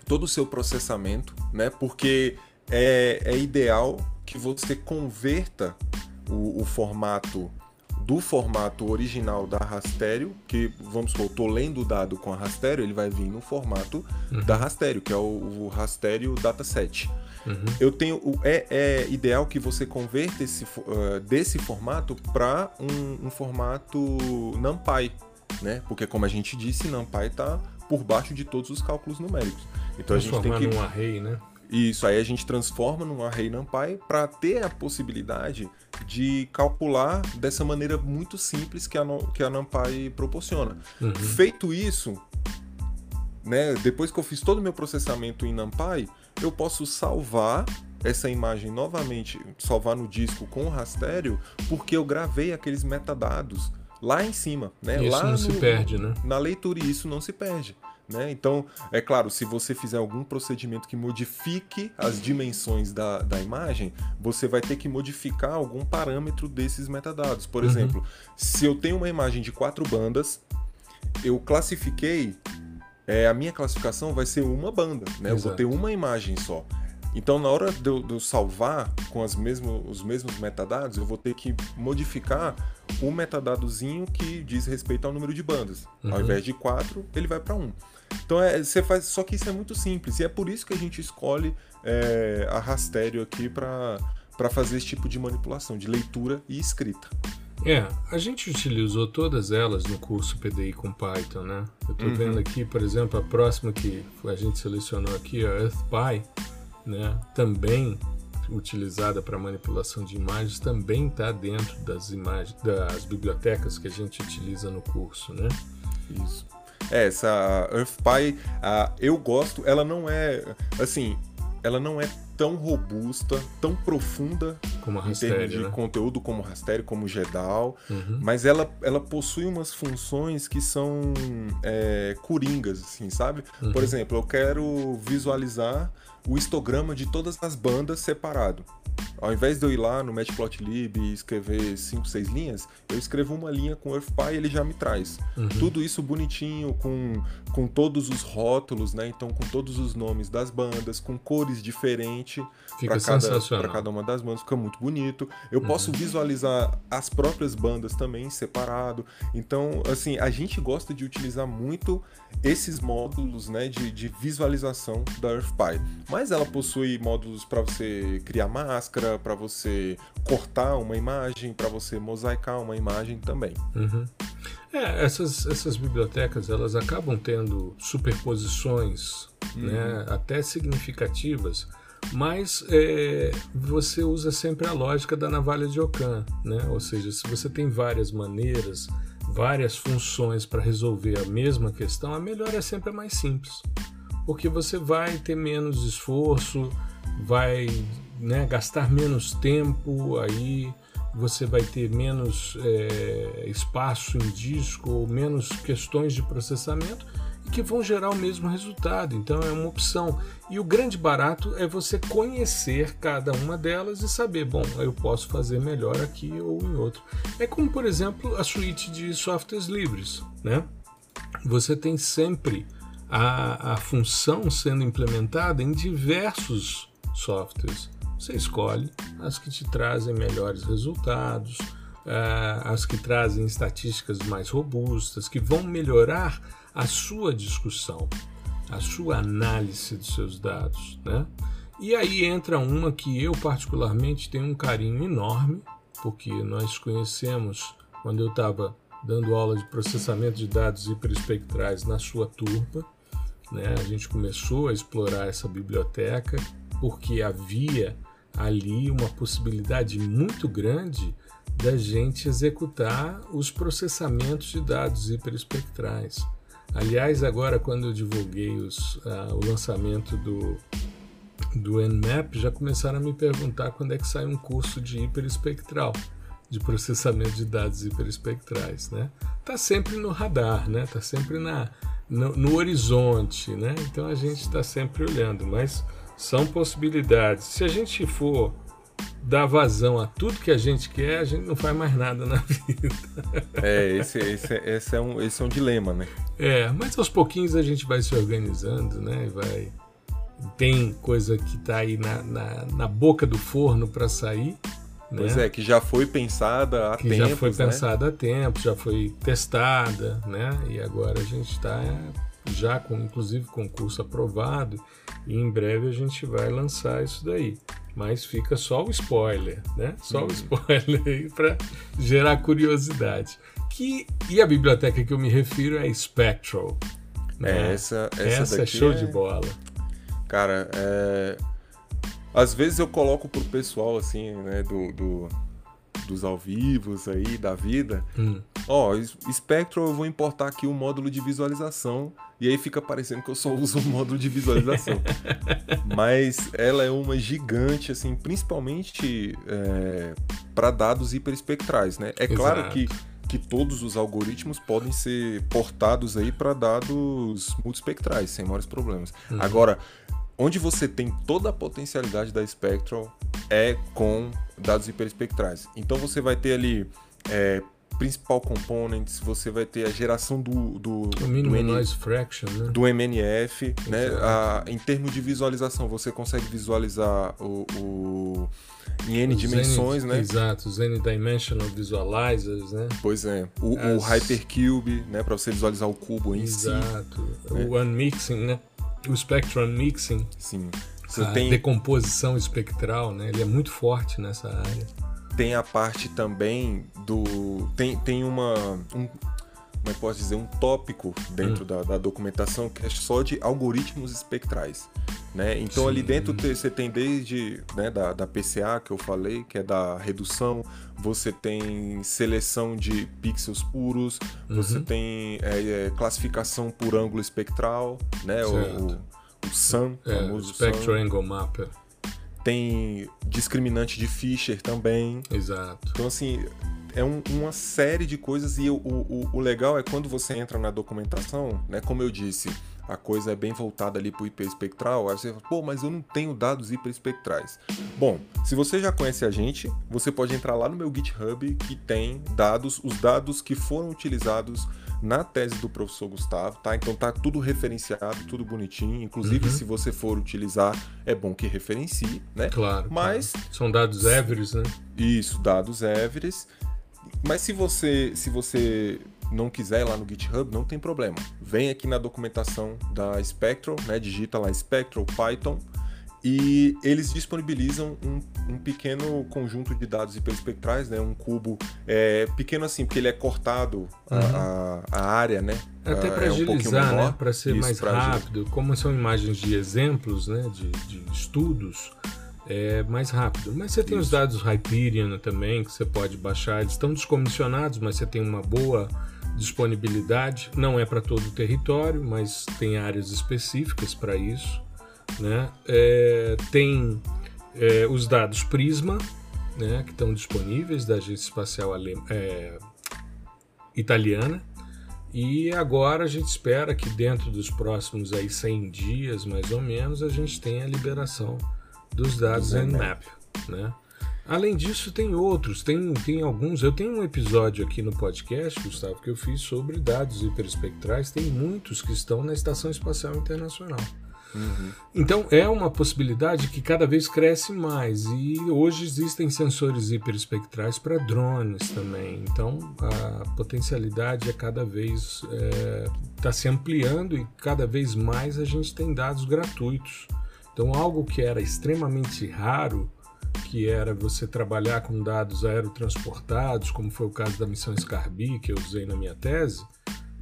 B: todo o seu processamento, né, porque é, é ideal que você converta o, o formato do formato original da Rastério, que vamos supor, estou lendo o dado com a Rastério, ele vai vir no formato uhum. da Rastério, que é o, o Rastério Dataset. Uhum. Eu tenho é, é, ideal que você converta esse, uh, desse formato para um, um, formato NumPy, né? Porque como a gente disse, NumPy está por baixo de todos os cálculos numéricos. Então a gente tem que
A: num array, né?
B: Isso aí a gente transforma num array NumPy para ter a possibilidade de calcular dessa maneira muito simples que a, que a NumPy proporciona. Uhum. Feito isso, né, depois que eu fiz todo o meu processamento em NumPy, eu posso salvar essa imagem novamente, salvar no disco com o rastério, porque eu gravei aqueles metadados lá em cima, né?
A: Isso
B: lá
A: não no, se perde, né?
B: Na leitura e isso não se perde. Né? Então, é claro, se você fizer algum procedimento que modifique as dimensões da, da imagem, você vai ter que modificar algum parâmetro desses metadados. Por uhum. exemplo, se eu tenho uma imagem de quatro bandas, eu classifiquei, é, a minha classificação vai ser uma banda, né? Eu vou ter uma imagem só. Então, na hora de eu, de eu salvar com as mesmo, os mesmos metadados, eu vou ter que modificar o metadadozinho que diz respeito ao número de bandas. Uhum. Ao invés de quatro, ele vai para um. Então é, você faz, só que isso é muito simples e é por isso que a gente escolhe é, a Rastério aqui para fazer esse tipo de manipulação de leitura e escrita.
A: É, a gente utilizou todas elas no curso PDI com Python, né? Eu estou uhum. vendo aqui, por exemplo, a próxima que a gente selecionou aqui, a EarthPy, né? Também utilizada para manipulação de imagens também está dentro das imagens das bibliotecas que a gente utiliza no curso, né?
B: Isso. É, essa EarthPy, uh, eu gosto, ela não é, assim, ela não é tão robusta, tão profunda
A: como
B: em termos de
A: né?
B: conteúdo como Rastério, como Gedal, uhum. mas ela, ela possui umas funções que são é, coringas, assim, sabe? Uhum. Por exemplo, eu quero visualizar o histograma de todas as bandas separado. Ao invés de eu ir lá no Matplotlib e escrever 5, 6 linhas, eu escrevo uma linha com EarthPy e ele já me traz. Uhum. Tudo isso bonitinho, com, com todos os rótulos, né? Então, com todos os nomes das bandas, com cores diferentes para cada, cada uma das bandas, fica muito bonito. Eu uhum. posso visualizar as próprias bandas também separado. Então, assim, a gente gosta de utilizar muito esses módulos né, de, de visualização da EarthPy. Mas ela possui módulos para você criar máscara, para você cortar uma imagem, para você mosaicar uma imagem também.
A: Uhum. É, essas, essas bibliotecas elas acabam tendo superposições uhum. né, até significativas, mas é, você usa sempre a lógica da navalha de Ockham, né? ou seja, se você tem várias maneiras várias funções para resolver a mesma questão, a melhor é sempre a mais simples. Porque você vai ter menos esforço, vai né, gastar menos tempo, aí você vai ter menos é, espaço em disco menos questões de processamento e que vão gerar o mesmo resultado. Então é uma opção. E o grande barato é você conhecer cada uma delas e saber, bom, eu posso fazer melhor aqui ou em outro. É como, por exemplo, a suíte de softwares livres, né? Você tem sempre a, a função sendo implementada em diversos softwares. Você escolhe as que te trazem melhores resultados, uh, as que trazem estatísticas mais robustas, que vão melhorar a sua discussão, a sua análise dos seus dados, né? E aí entra uma que eu particularmente tenho um carinho enorme, porque nós conhecemos quando eu estava dando aula de processamento de dados hiperespectrais na sua turma, né? A gente começou a explorar essa biblioteca porque havia ali uma possibilidade muito grande da gente executar os processamentos de dados hiperespectrais. Aliás, agora quando eu divulguei os, uh, o lançamento do, do Nmap, já começaram a me perguntar quando é que sai um curso de hiperespectral, de processamento de dados hiperespectrais, né? Tá sempre no radar, né? Tá sempre na, no, no horizonte, né? Então a gente está sempre olhando, mas são possibilidades. Se a gente for dar vazão a tudo que a gente quer, a gente não faz mais nada na <laughs> vida.
B: É, esse, esse, esse, é, um, esse é um dilema, né?
A: É, mas aos pouquinhos a gente vai se organizando, né? Vai. Tem coisa que está aí na, na, na, boca do forno para sair.
B: Pois né? é, que já foi pensada há
A: que
B: tempos.
A: Já foi
B: né?
A: pensada há tempo, já foi testada, né? E agora a gente está já com inclusive concurso aprovado e em breve a gente vai lançar isso daí mas fica só o spoiler, né? Só uhum. o spoiler aí para gerar curiosidade. Que, e a biblioteca que eu me refiro é Spectral.
B: Né? É, essa, essa,
A: essa é show é... de bola.
B: Cara, é... às vezes eu coloco pro pessoal assim, né, do, do dos ao vivos aí da vida. Hum. Ó, Spectral eu vou importar aqui o um módulo de visualização e aí fica parecendo que eu só uso o um módulo de visualização. <laughs> Mas ela é uma gigante, assim, principalmente é, para dados hiperespectrais, né? É Exato. claro que que todos os algoritmos podem ser portados aí para dados multispectrais, sem maiores problemas. Uhum. Agora, onde você tem toda a potencialidade da Spectral é com dados hiperespectrais. Então você vai ter ali é, principal components, você vai ter a geração do do,
A: do, N, noise fraction, né?
B: do MNF, né? A, em termos de visualização, você consegue visualizar o, o em N dimensões, né?
A: Exato, os N-dimensional visualizers, né?
B: Pois é. O, As... o Hypercube, né? Para você visualizar o cubo em
A: exato. si. Exato. Né? O unmixing, né? O spectrum unmixing.
B: Sim.
A: Você a tem... decomposição espectral, né? Ele é muito forte nessa área.
B: Tem a parte também do. Tem, tem uma. Um, como é que posso dizer? Um tópico dentro hum. da, da, documentação que é só de algoritmos espectrais. Né? Então Sim. ali dentro você tem desde né, da, da PCA que eu falei, que é da redução, você tem seleção de pixels puros, uhum. você tem é, é, classificação por ângulo espectral, né? O, o SAM,
A: é, famoso Spectral Angle Mapper.
B: Tem discriminante de Fischer também.
A: Exato.
B: Então, assim, é um, uma série de coisas e o, o, o legal é quando você entra na documentação, né? Como eu disse, a coisa é bem voltada ali para o hiperespectral, aí você fala, pô, mas eu não tenho dados hiperespectrais. Bom, se você já conhece a gente, você pode entrar lá no meu GitHub que tem dados, os dados que foram utilizados na tese do professor Gustavo, tá? Então tá tudo referenciado, tudo bonitinho. Inclusive, uhum. se você for utilizar, é bom que referencie, né?
A: Claro. Mas claro. são dados Everest, né?
B: Isso, dados Everest. Mas se você, se você não quiser ir lá no GitHub, não tem problema. Vem aqui na documentação da Spectral, né? Digita lá Spectral Python e eles disponibilizam um, um, pequeno conjunto de dados hiperespectrais, né? um cubo é, pequeno assim, porque ele é cortado uhum. a, a, área, né?
A: Até para é agilizar, um né? para ser Isso, mais rápido. Agir. Como são imagens de exemplos, né? de, de estudos, é mais rápido. Mas você tem Isso. os dados Hyperion também, que você pode baixar. Eles estão descomissionados, mas você tem uma boa disponibilidade. Não é para todo o território, mas tem áreas específicas para isso. Né? É, tem é, os dados Prisma, né, que estão disponíveis da Agência Espacial é, Italiana. E agora a gente espera que dentro dos próximos aí 100 dias, mais ou menos, a gente tenha a liberação dos dados Nmap, né? Além disso, tem outros, tem, tem alguns. Eu tenho um episódio aqui no podcast, Gustavo, que eu fiz sobre dados hiperespectrais. Tem muitos que estão na Estação Espacial Internacional. Uhum. Então é uma possibilidade que cada vez cresce mais e hoje existem sensores hiperespectrais para drones também. Então a potencialidade é cada vez está é, tá se ampliando e cada vez mais a gente tem dados gratuitos. Então algo que era extremamente raro que era você trabalhar com dados aerotransportados, como foi o caso da missão Scarby, que eu usei na minha tese,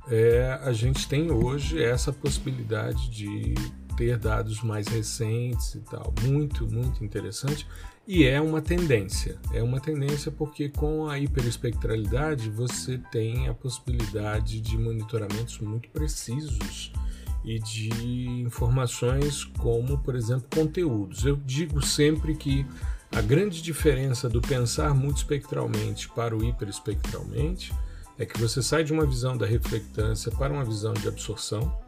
A: é, a gente tem hoje essa possibilidade de ter dados mais recentes e tal. Muito, muito interessante. E é uma tendência. É uma tendência porque com a hiperespectralidade você tem a possibilidade de monitoramentos muito precisos e de informações como, por exemplo, conteúdos. Eu digo sempre que a grande diferença do pensar multispectralmente para o hiperespectralmente é que você sai de uma visão da reflectância para uma visão de absorção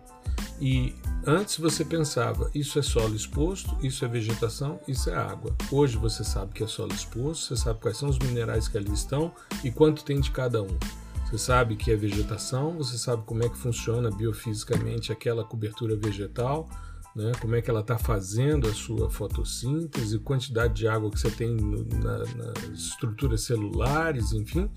A: e antes você pensava, isso é solo exposto, isso é vegetação, isso é água. Hoje você sabe que é solo exposto, você sabe quais são os minerais que ali estão e quanto tem de cada um. Você sabe que é vegetação, você sabe como é que funciona biofisicamente aquela cobertura vegetal, né? como é que ela está fazendo a sua fotossíntese, quantidade de água que você tem no, na, nas estruturas celulares, enfim.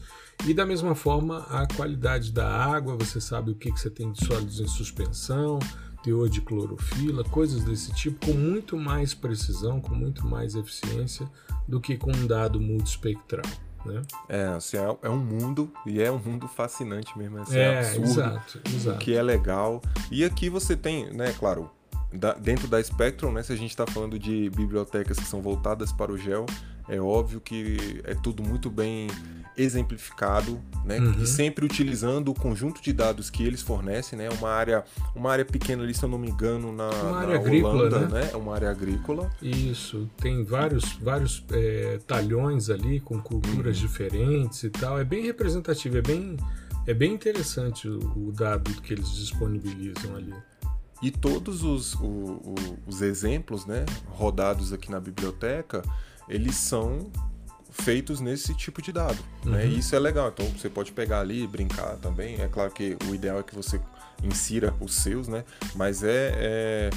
A: E da mesma forma, a qualidade da água, você sabe o que, que você tem de sólidos em suspensão, teor de clorofila, coisas desse tipo, com muito mais precisão, com muito mais eficiência do que com um dado multispectral. Né?
B: É, assim, é, é, um mundo, e é um mundo fascinante mesmo, assim, é, é absurdo, exato, exato. que é legal. E aqui você tem, né, claro, da, dentro da Spectrum, né, se a gente está falando de bibliotecas que são voltadas para o GEL, é óbvio que é tudo muito bem exemplificado, né? Uhum. E sempre utilizando o conjunto de dados que eles fornecem, né? Uma área, uma área pequena ali, se eu não me engano, na, uma na área agrícola, Holanda, né? É uma área agrícola.
A: Isso, tem vários, vários é, talhões ali com culturas uhum. diferentes e tal. É bem representativo, é bem, é bem interessante o, o dado que eles disponibilizam ali.
B: E todos os, o, o, os exemplos, né, rodados aqui na biblioteca, eles são feitos nesse tipo de dado. Né? Uhum. Né? E isso é legal. Então você pode pegar ali e brincar também. É claro que o ideal é que você insira os seus, né? Mas é, é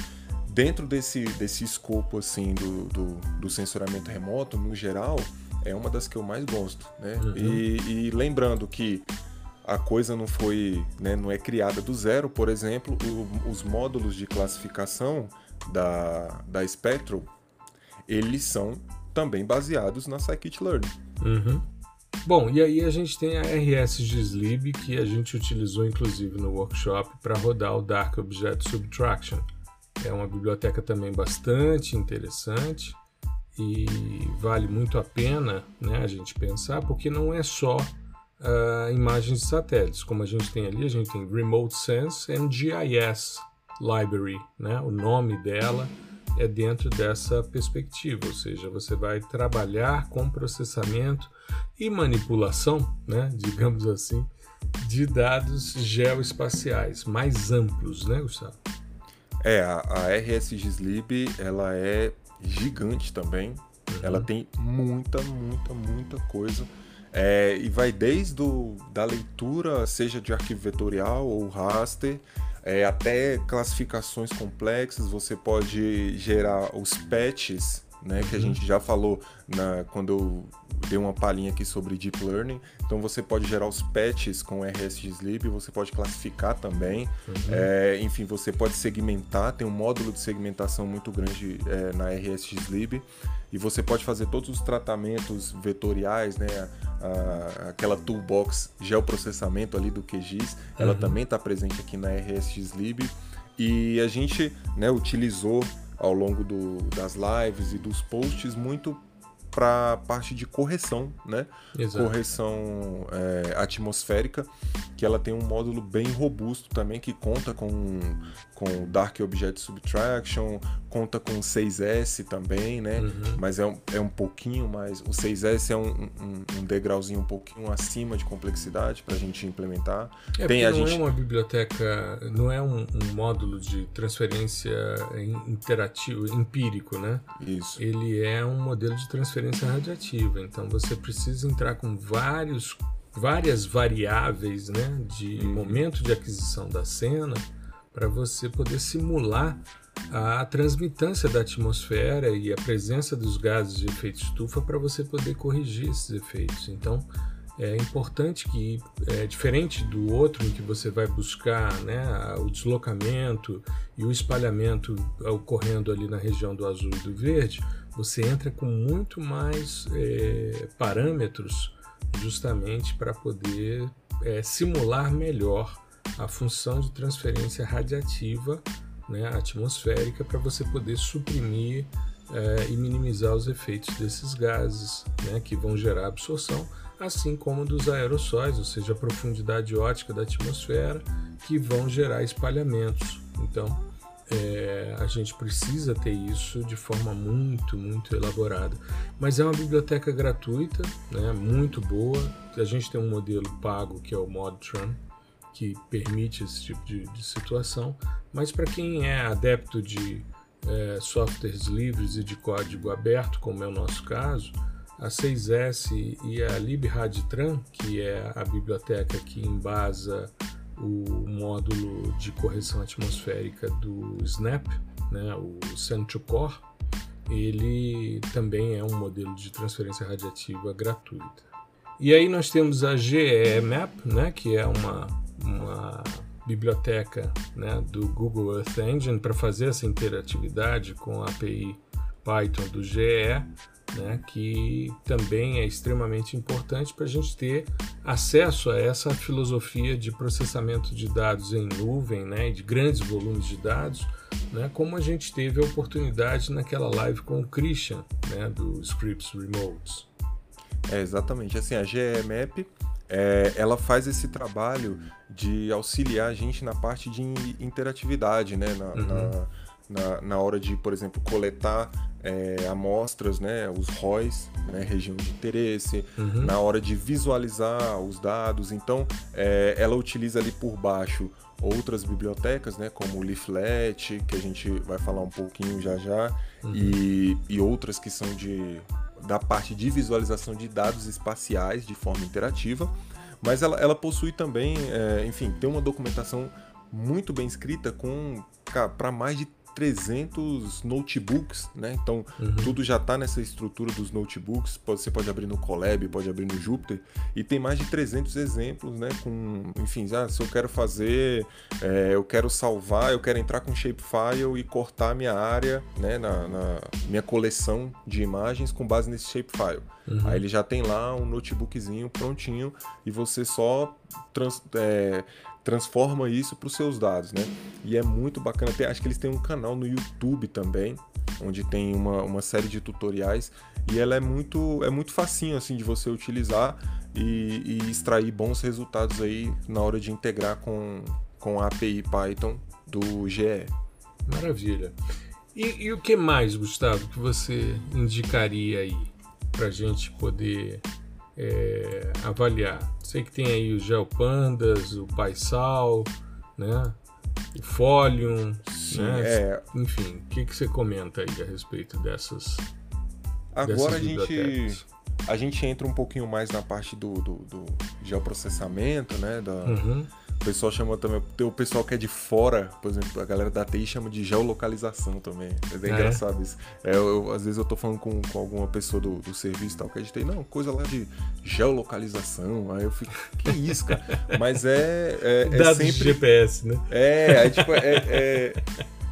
B: dentro desse, desse escopo assim do, do, do, censuramento remoto, no geral, é uma das que eu mais gosto. Né? Uhum. E, e, lembrando que a coisa não foi, né, não é criada do zero, por exemplo, o, os módulos de classificação da, da Spectrum, eles são também baseados na Scikit-Learn.
A: Uhum. Bom, e aí a gente tem a RS Gislib, que a gente utilizou inclusive no workshop para rodar o Dark Object Subtraction. É uma biblioteca também bastante interessante e vale muito a pena né, a gente pensar, porque não é só uh, imagens de satélites. Como a gente tem ali, a gente tem Remote Sense and GIS Library, né, o nome dela é dentro dessa perspectiva, ou seja, você vai trabalhar com processamento e manipulação, né, <laughs> digamos assim, de dados geoespaciais mais amplos, né, Gustavo?
B: É, a, a RSGSlib, ela é gigante também. Uhum. Ela tem muita, muita, muita coisa. É, e vai desde o, da leitura, seja de arquivo vetorial ou raster, é, até classificações complexas. Você pode gerar os patches, né, que a uhum. gente já falou na, quando eu dei uma palhinha aqui sobre Deep Learning. Então você pode gerar os patches com RSGSlib, você pode classificar também. Uhum. É, enfim, você pode segmentar, tem um módulo de segmentação muito grande é, na RSGSlib. E você pode fazer todos os tratamentos vetoriais, né? A, aquela toolbox geoprocessamento ali do QGIS, ela uhum. também está presente aqui na RSGSlib. E a gente né, utilizou ao longo do, das lives e dos posts muito para a parte de correção, né? Exato. Correção é, atmosférica, que ela tem um módulo bem robusto também, que conta com, com Dark Object Subtraction, conta com 6S também, né? Uhum. Mas é um, é um pouquinho mais. O 6S é um, um, um degrauzinho um pouquinho acima de complexidade para a gente implementar.
A: É, tem a não gente... é uma biblioteca, não é um, um módulo de transferência interativo, empírico, né?
B: Isso.
A: Ele é um modelo de transferência transferência radiativa. Então você precisa entrar com vários, várias variáveis né, de uhum. momento de aquisição da cena para você poder simular a transmitância da atmosfera e a presença dos gases de efeito estufa para você poder corrigir esses efeitos. Então é importante que, é, diferente do outro em que você vai buscar né, o deslocamento e o espalhamento ocorrendo ali na região do azul e do verde, você entra com muito mais é, parâmetros justamente para poder é, simular melhor a função de transferência radiativa né, atmosférica para você poder suprimir é, e minimizar os efeitos desses gases né, que vão gerar absorção, assim como dos aerossóis, ou seja, a profundidade ótica da atmosfera, que vão gerar espalhamentos. Então, é, a gente precisa ter isso de forma muito, muito elaborada. Mas é uma biblioteca gratuita, né, muito boa. A gente tem um modelo pago que é o Modtran, que permite esse tipo de, de situação. Mas para quem é adepto de é, softwares livres e de código aberto, como é o nosso caso, a 6S e a LibRadTran, que é a biblioteca que embasa o módulo de correção atmosférica do SNAP, né, o Send2Core, ele também é um modelo de transferência radiativa gratuita. E aí nós temos a GEMAP, né, que é uma, uma biblioteca né, do Google Earth Engine para fazer essa interatividade com a API Python do GE, né, que também é extremamente importante para a gente ter acesso a essa filosofia de processamento de dados em nuvem, né, de grandes volumes de dados, né, como a gente teve a oportunidade naquela live com o Christian, né, do Scripts Remotes.
B: É, exatamente. Assim, a GEMAP é, ela faz esse trabalho de auxiliar a gente na parte de interatividade, né, na, uhum. na na, na hora de, por exemplo, coletar é, amostras, né, os ROIs, né, região de interesse, uhum. na hora de visualizar os dados. Então, é, ela utiliza ali por baixo outras bibliotecas, né, como o Leaflet, que a gente vai falar um pouquinho já já, uhum. e, e outras que são de, da parte de visualização de dados espaciais de forma interativa. Mas ela, ela possui também, é, enfim, tem uma documentação muito bem escrita com para mais de 300 notebooks, né? Então uhum. tudo já está nessa estrutura dos notebooks. Você pode abrir no Colab, pode abrir no Jupyter e tem mais de 300 exemplos, né? Com, enfim, ah, se eu quero fazer, é, eu quero salvar, eu quero entrar com shapefile e cortar minha área, né? Na, na minha coleção de imagens com base nesse shapefile. Uhum. Aí ele já tem lá um notebookzinho prontinho e você só trans, é, transforma isso para os seus dados, né? E é muito bacana. Tem, acho que eles têm um canal no YouTube também, onde tem uma, uma série de tutoriais e ela é muito é muito facinho assim de você utilizar e, e extrair bons resultados aí na hora de integrar com, com a API Python do GE.
A: Maravilha. E, e, o que mais, Gustavo, que você indicaria aí para gente poder é, avaliar? Sei que tem aí os Geopandas, o Paisal, né? o Folium, Sim, né? É... enfim, o que, que você comenta aí a respeito dessas
B: Agora a gente a gente entra um pouquinho mais na parte do, do, do geoprocessamento, né? Da, uhum. O pessoal chama também. Tem o pessoal que é de fora, por exemplo, a galera da TI chama de geolocalização também. É bem é. engraçado isso. É, eu, às vezes eu tô falando com, com alguma pessoa do, do serviço tal, que a gente tem, não, coisa lá de geolocalização. Aí eu fico, que isso, cara? Mas é. é, é
A: Dados
B: sempre...
A: de GPS, né?
B: É, é tipo, é, é,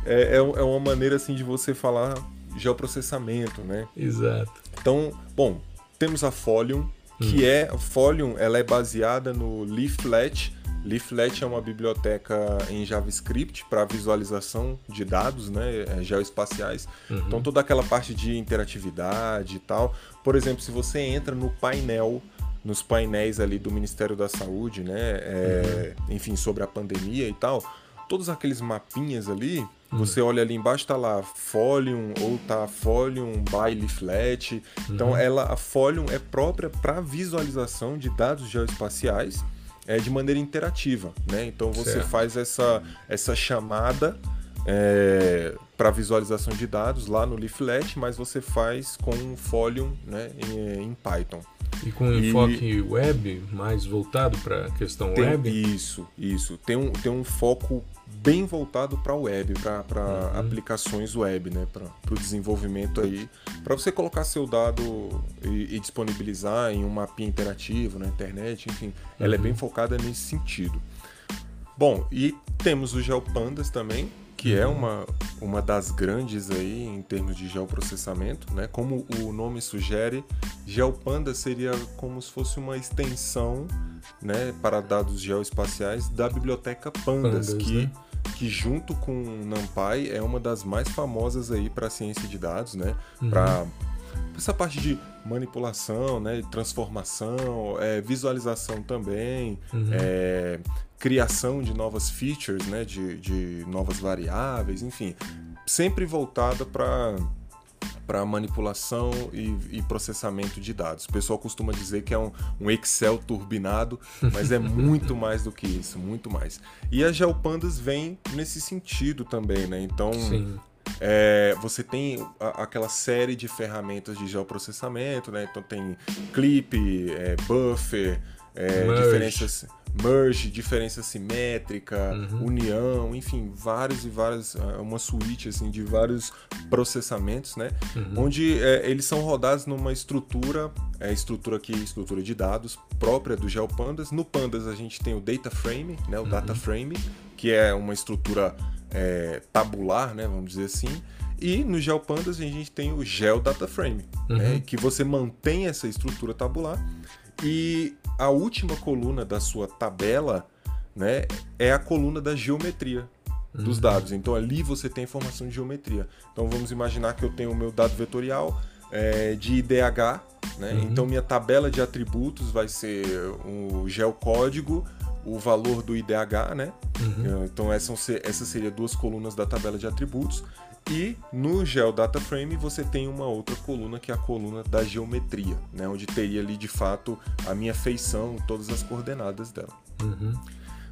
B: é, é uma maneira assim de você falar geoprocessamento, né?
A: Exato.
B: Então, bom, temos a Folium, que hum. é. Folium ela é baseada no Leaflet Leaflet é uma biblioteca em JavaScript para visualização de dados né, é, geoespaciais. Uhum. Então, toda aquela parte de interatividade e tal. Por exemplo, se você entra no painel, nos painéis ali do Ministério da Saúde, né, é, uhum. enfim, sobre a pandemia e tal, todos aqueles mapinhas ali, uhum. você olha ali embaixo, tá lá Folium ou tá Folium by Leaflet. Então, uhum. ela, a Folium é própria para visualização de dados geoespaciais é, de maneira interativa, né? Então você certo. faz essa, essa chamada é, para visualização de dados lá no Leaflet, mas você faz com um Folium né, em, em Python.
A: E com e... enfoque web, mais voltado para a questão
B: tem,
A: web?
B: Isso, isso. Tem um, tem um foco bem voltado para web, para uhum. aplicações web, né? Para o desenvolvimento aí, para você colocar seu dado e, e, disponibilizar em um mapinha interativo na internet, enfim, uhum. ela é bem uhum. focada nesse sentido. Bom, e temos o GeoPandas também, que é uma, uma das grandes aí em termos de geoprocessamento, né? Como o nome sugere, GeoPanda seria como se fosse uma extensão, né, para dados geoespaciais da biblioteca Pandas, Pandas que né? que junto com NumPy é uma das mais famosas aí para ciência de dados, né? Uhum. Para essa parte de manipulação, né, transformação, é, visualização também, uhum. é, criação de novas features, né, de, de novas variáveis, enfim, sempre voltada para para manipulação e, e, processamento de dados. O pessoal costuma dizer que é um, um Excel turbinado, mas é <laughs> muito mais do que isso, muito mais. E a GeoPandas vem nesse sentido também, né? Então, é, você tem a, aquela série de ferramentas de geoprocessamento, né? Então tem clip, é, buffer, é, diferenças merge, diferença simétrica, uhum. união, enfim, vários e várias, é, uma suíte assim de vários processamentos, né? Uhum. Onde é, eles são rodados numa estrutura, é, estrutura aqui, estrutura de dados própria do GeoPandas. No Pandas a gente tem o data frame, né? O uhum. data frame, que é uma estrutura é, tabular, né? Vamos dizer assim. E no GeoPandas a gente tem o GeoDataFrame, né? Uhum. que você mantém essa estrutura tabular e a última coluna da sua tabela né, é a coluna da geometria dos uhum. dados. Então ali você tem informação de geometria. Então vamos imaginar que eu tenho o meu dado vetorial é, de IDH, né? Uhum. Então minha tabela de atributos vai ser o geocódigo, o valor do IDH, né? Uhum. Então essas, essas seriam duas colunas da tabela de atributos. E no GeoData Frame você tem uma outra coluna que é a coluna da geometria, né? onde teria ali de fato a minha feição, todas as coordenadas dela. Uhum.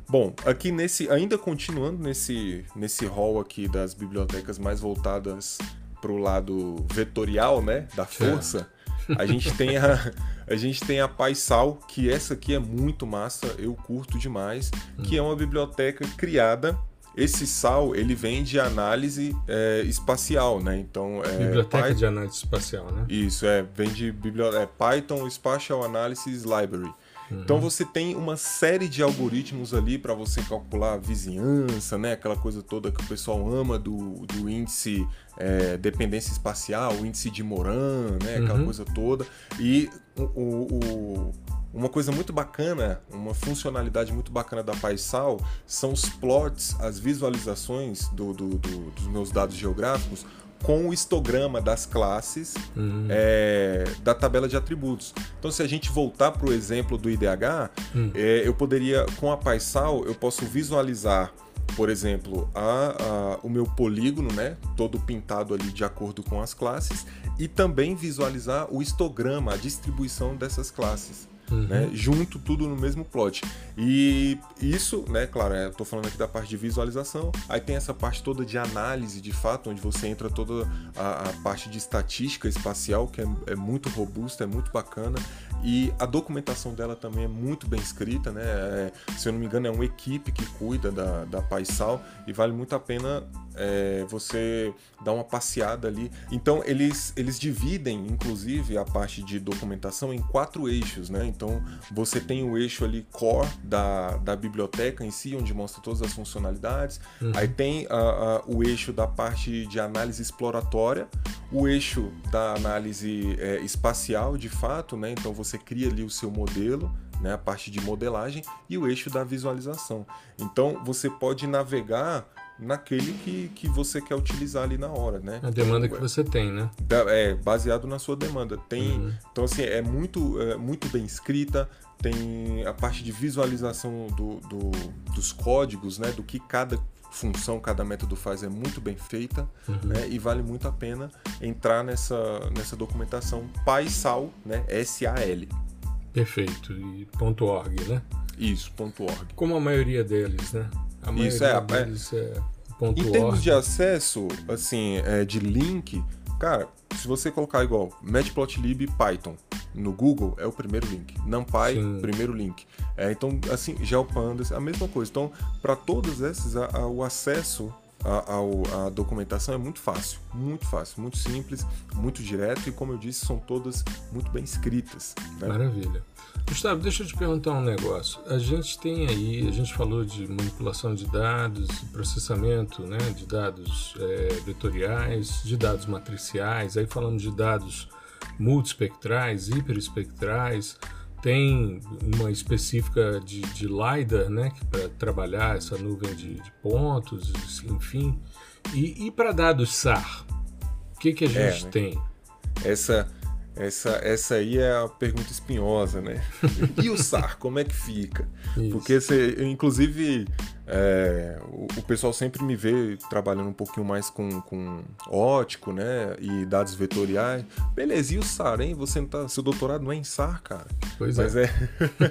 B: Bom, aqui nesse, ainda continuando nesse, nesse hall aqui das bibliotecas mais voltadas para o lado vetorial, né, da força, a gente tem a, a gente tem a Paisal, que essa aqui é muito massa, eu curto demais, que é uma biblioteca criada esse SAL, ele vem de análise é, espacial, né? Então,
A: é, Biblioteca Py... de análise espacial, né?
B: Isso, é. Vem de biblioteca, é, Python Spatial Analysis Library. Uhum. Então você tem uma série de algoritmos ali para você calcular a vizinhança, né? Aquela coisa toda que o pessoal ama do, do índice é, dependência espacial, o índice de Moran, né? Aquela uhum. coisa toda. E o, o, uma coisa muito bacana, uma funcionalidade muito bacana da Paisal são os plots, as visualizações do, do, do, dos meus dados geográficos com o histograma das classes uhum. é, da tabela de atributos. Então, se a gente voltar para o exemplo do IDH, uhum. é, eu poderia, com a Paisal, eu posso visualizar por exemplo, a, a, o meu polígono, né, todo pintado ali de acordo com as classes, e também visualizar o histograma, a distribuição dessas classes. Uhum. Né, junto tudo no mesmo plot. E isso, né, claro, é, tô falando aqui da parte de visualização, aí tem essa parte toda de análise de fato, onde você entra toda a, a parte de estatística espacial, que é, é, muito robusta, é muito bacana, e a documentação dela também é muito bem escrita, né? É, se eu não me engano, é uma equipe que cuida da, da Paisal e vale muito a pena é, você dar uma passeada ali. Então, eles, eles dividem, inclusive, a parte de documentação em quatro eixos, né? Então, você tem o eixo ali core da, da biblioteca em si, onde mostra todas as funcionalidades. Uhum. Aí tem a, a, o eixo da parte de análise exploratória, o eixo da análise é, espacial, de fato, né? Então, você cria ali o seu modelo, né, a parte de modelagem e o eixo da visualização. Então você pode navegar naquele que, que você quer utilizar ali na hora, né?
A: A demanda que você tem, né?
B: É, baseado na sua demanda. Tem, uhum. Então, assim, é muito, é muito bem escrita, tem a parte de visualização do, do, dos códigos, né? Do que cada função, cada método faz é muito bem feita, uhum. né? E vale muito a pena entrar nessa, nessa documentação PySal, né? S-A-L.
A: Perfeito. E ponto .org, né?
B: Isso, ponto .org.
A: Como a maioria deles, né? Isso, é, deles é, é ponto
B: Em termos de acesso, assim, é, de link, cara, se você colocar igual Matplotlib Python no Google, é o primeiro link. NumPy, Sim. primeiro link. É, então, assim, GeoPandas, a mesma coisa. Então, para todos esses, a, a, o acesso a, a, a, documentação é muito fácil, muito fácil, muito simples, muito direto e, como eu disse, são todas muito bem escritas. Né?
A: Maravilha. Gustavo, deixa eu te perguntar um negócio. A gente tem aí, a gente falou de manipulação de dados, processamento né, de dados é, vetoriais, de dados matriciais, aí falamos de dados multispectrais, hiperespectrais tem uma específica de, de LiDAR, né, para trabalhar essa nuvem de, de pontos, enfim. E, e para dados SAR, o que, que a gente é, né? tem?
B: Essa, essa, essa aí é a pergunta espinhosa, né? <laughs> e o SAR, como é que fica? Isso. Porque você, inclusive, é, o, o, pessoal sempre me vê trabalhando um pouquinho mais com, com ótico, né? E dados vetoriais. Beleza, e o SAR, hein? Você não tá. Seu doutorado não é em SAR, cara.
A: Pois
B: Mas
A: é.
B: é...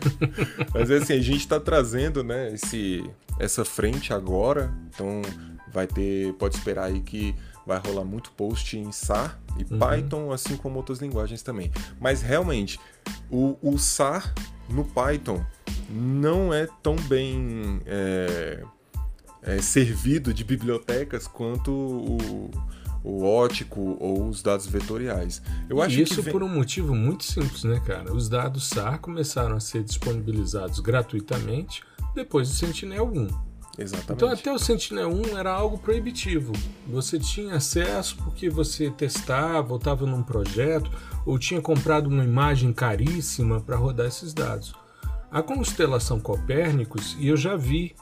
B: <laughs> Mas é assim, a gente está trazendo, né, esse, essa frente agora. Então vai ter. Pode esperar aí que vai rolar muito post em SAR e uhum. Python, assim como outras linguagens também. Mas realmente, o, o SAR no Python não é tão bem é, é, servido de bibliotecas quanto o, o ótico ou os dados vetoriais.
A: Eu acho Isso vem... por um motivo muito simples, né, cara? Os dados SAR começaram a ser disponibilizados gratuitamente depois do Sentinel-1.
B: Exatamente.
A: Então até o Sentinel-1 era algo proibitivo. Você tinha acesso porque você testava, ou estava num projeto, ou tinha comprado uma imagem caríssima para rodar esses dados. A constelação Copérnicos, e eu já vi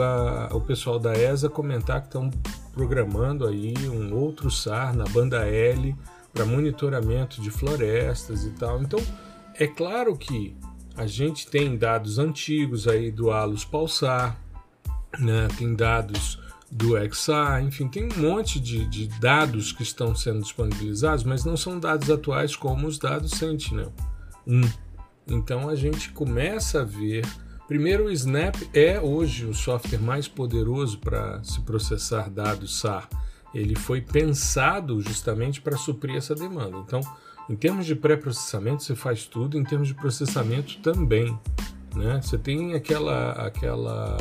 A: a, o pessoal da ESA comentar que estão programando aí um outro SAR na banda L para monitoramento de florestas e tal. Então, é claro que a gente tem dados antigos aí do Alus Pulsar, né? tem dados do XA, enfim, tem um monte de, de, dados que estão sendo disponibilizados, mas não são dados atuais como os dados Sentinel 1. Então a gente começa a ver. Primeiro, o Snap é hoje o software mais poderoso para se processar dados SAR. Ele foi pensado justamente para suprir essa demanda. Então, em termos de pré-processamento, você faz tudo, em termos de processamento também. Né? Você tem aquela, aquela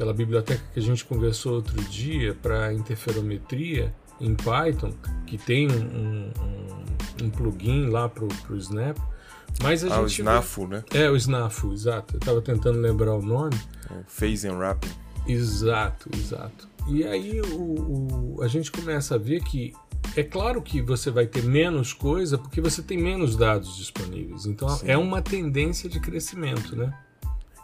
A: aquela biblioteca que a gente conversou outro dia para interferometria em Python, que tem um, um, um plugin lá para o Snap. Mas a
B: ah,
A: gente
B: o SNAFU, vê... né?
A: É, o SNAFU, exato. Eu estava tentando lembrar o nome.
B: É, phase and Wrapping.
A: Exato, exato. E aí o, o, a gente começa a ver que é claro que você vai ter menos coisa porque você tem menos dados disponíveis. Então Sim. é uma tendência de crescimento, né?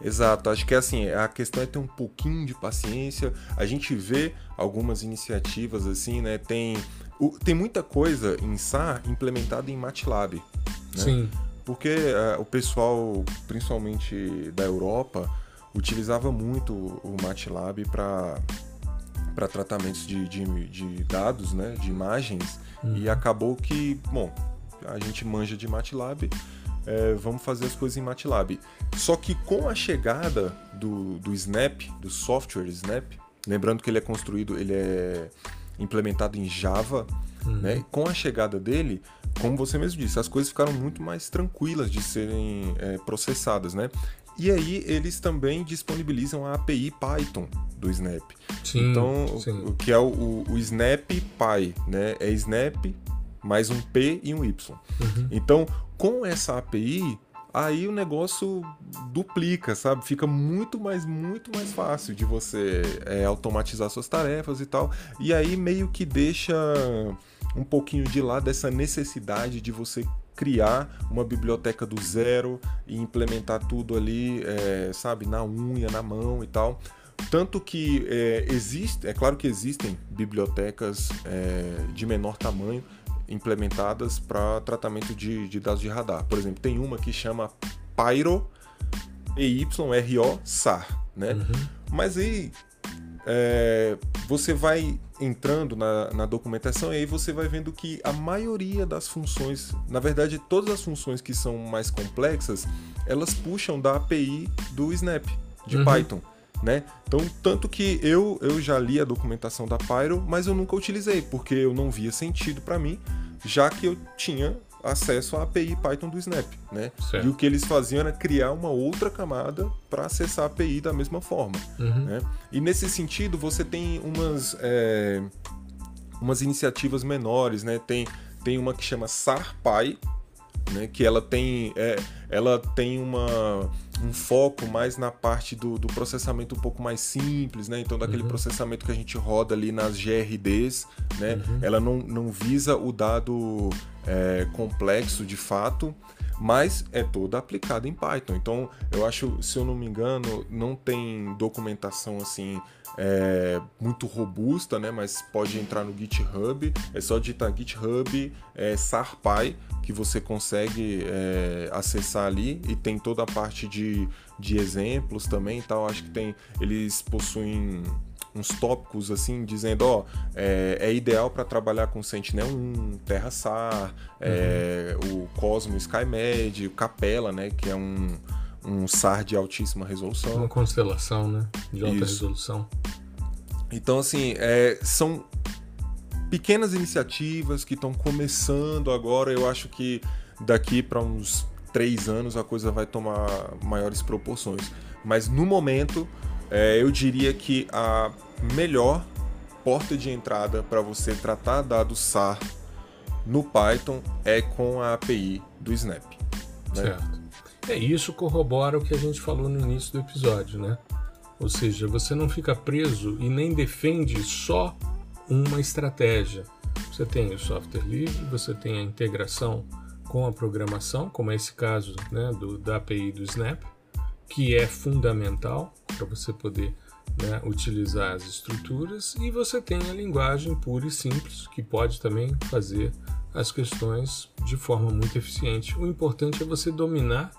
B: Exato, acho que é assim, a questão é ter um pouquinho de paciência. A gente vê algumas iniciativas assim, né? Tem, o, tem muita coisa em SAR implementada em MATLAB. Né?
A: Sim.
B: Porque uh, o pessoal, principalmente da Europa, utilizava muito o MATLAB para para tratamentos de, de, de, dados, né, de imagens, uhum. e acabou que, bom, a gente manja de MATLAB, é, vamos fazer as coisas em MATLAB. Só que com a chegada do, do Snap, do software Snap, lembrando que ele é construído, ele é implementado em Java, uhum. né, com a chegada dele, como você mesmo disse, as coisas ficaram muito mais tranquilas de serem é, processadas, né? E aí eles também disponibilizam a API Python do Snap. Sim, então, sim. o que é o, o, Snap Py, né? É Snap mais um P e um Y. Uhum. Então, com essa API, aí o negócio duplica, sabe? Fica muito mais, muito mais fácil de você é, automatizar suas tarefas e tal. E aí meio que deixa um pouquinho de lado essa necessidade de você criar uma biblioteca do zero e implementar tudo ali, é, sabe, na unha, na mão e tal. Tanto que é, existe, é claro que existem bibliotecas é, de menor tamanho implementadas para tratamento de, de, dados de radar. Por exemplo, tem uma que chama Pyro EYRO SAR, né? Uhum. Mas aí é, você vai entrando na, na, documentação e aí você vai vendo que a maioria das funções, na verdade todas as funções que são mais complexas, elas puxam da API do Snap, de uhum. Python. Né? Então, tanto que eu, eu já li a documentação da Pyro, mas eu nunca utilizei, porque eu não via sentido para mim, já que eu tinha acesso à API Python do Snap, né? E o que eles faziam era criar uma outra camada para acessar a API da mesma forma, uhum. né? E nesse sentido você tem umas é, umas iniciativas menores, né? Tem tem uma que chama SARPy, né? Que ela tem é, ela tem uma um foco mais na parte do, do, processamento um pouco mais simples, né? Então, daquele uhum. processamento que a gente roda ali nas GRDs, né? Uhum. Ela não, não visa o dado é, complexo de fato, mas é toda aplicada em Python. Então, eu acho, se eu não me engano, não tem documentação assim é, muito robusta, né? Mas pode entrar no GitHub, é só digitar GitHub é, SARPy que você consegue é, acessar ali e tem toda a parte de, de exemplos também, tal. Acho que tem eles possuem uns tópicos assim dizendo ó é, é ideal para trabalhar com Sentinel-1, Terra SAR, é, uhum. o Cosmo SkyMed, o Capella, né, que é um um SAR de altíssima resolução.
A: Uma constelação, né, de alta Isso. resolução.
B: Então assim é, são pequenas iniciativas que estão começando agora. Eu acho que daqui para uns três anos a coisa vai tomar maiores proporções. Mas no momento, é, eu diria que a melhor porta de entrada para você tratar dados SAR no Python é com a API do Snap.
A: Né? Certo. É isso corrobora o que a gente falou no início do episódio, né? Ou seja, você não fica preso e nem defende só uma estratégia. Você tem o software livre, você tem a integração com a programação, como é esse caso né, do, da API do Snap, que é fundamental para você poder né, utilizar as estruturas, e você tem a linguagem pura e simples, que pode também fazer as questões de forma muito eficiente. O importante é você dominar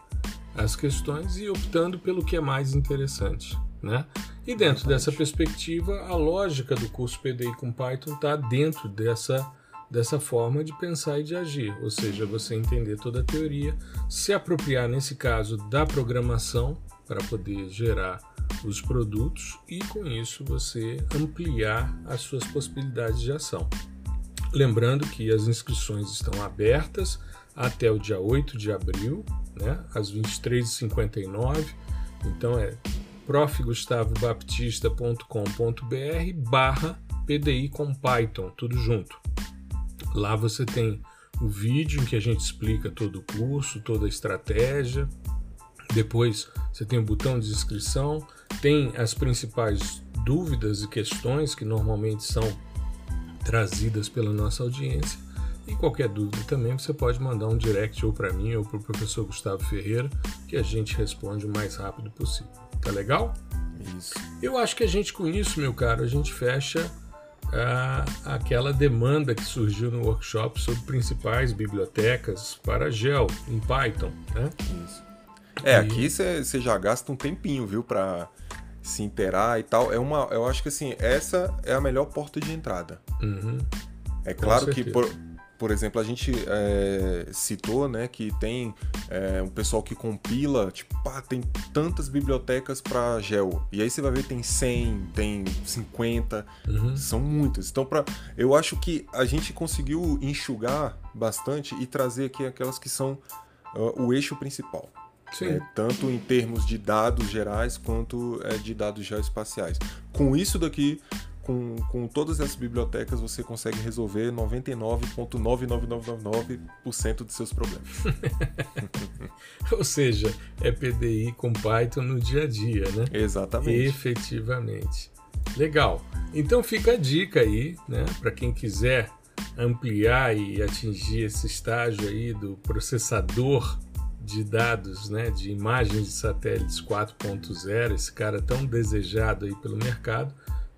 A: as questões e optando pelo que é mais interessante. Né? E dentro dessa perspectiva, a lógica do curso PDI com Python está dentro dessa, dessa forma de pensar e de agir, ou seja, você entender toda a teoria, se apropriar, nesse caso, da programação para poder gerar os produtos e com isso você ampliar as suas possibilidades de ação. Lembrando que as inscrições estão abertas até o dia 8 de abril, né, às 23h59. Então é profgustavobaptista.com.br barra PDI com Python, tudo junto. Lá você tem o vídeo em que a gente explica todo o curso, toda a estratégia. Depois você tem o botão de inscrição, tem as principais dúvidas e questões que normalmente são trazidas pela nossa audiência. E qualquer dúvida também você pode mandar um direct ou para mim ou para o professor Gustavo Ferreira, que a gente responde o mais rápido possível. Tá legal?
B: Isso.
A: Eu acho que a gente com isso, meu caro, a gente fecha ah, aquela demanda que surgiu no workshop sobre principais bibliotecas para Gel em Python, né?
B: Isso. É, e... aqui você já gasta um tempinho, viu, para se inteirar e tal. É uma, eu acho que assim, essa é a melhor porta de entrada.
A: Uhum.
B: É claro que, por, por exemplo, a gente é, citou né, que tem é, um pessoal que compila, tipo, pá, tem tantas bibliotecas para GEL. E aí você vai ver tem 100, tem 50, uhum. são muitas. Então, pra, eu acho que a gente conseguiu enxugar bastante e trazer aqui aquelas que são uh, o eixo principal. É, tanto em termos de dados gerais quanto é, de dados geoespaciais. Com isso daqui, com, com todas essas bibliotecas você consegue resolver 99,99999% dos seus problemas. <laughs>
A: Ou seja, é PDI com Python no dia a dia, né?
B: Exatamente.
A: Efetivamente. Legal. Então fica a dica aí, né, para quem quiser ampliar e atingir esse estágio aí do processador de dados, né, de imagens de satélites 4.0, esse cara tão desejado aí pelo mercado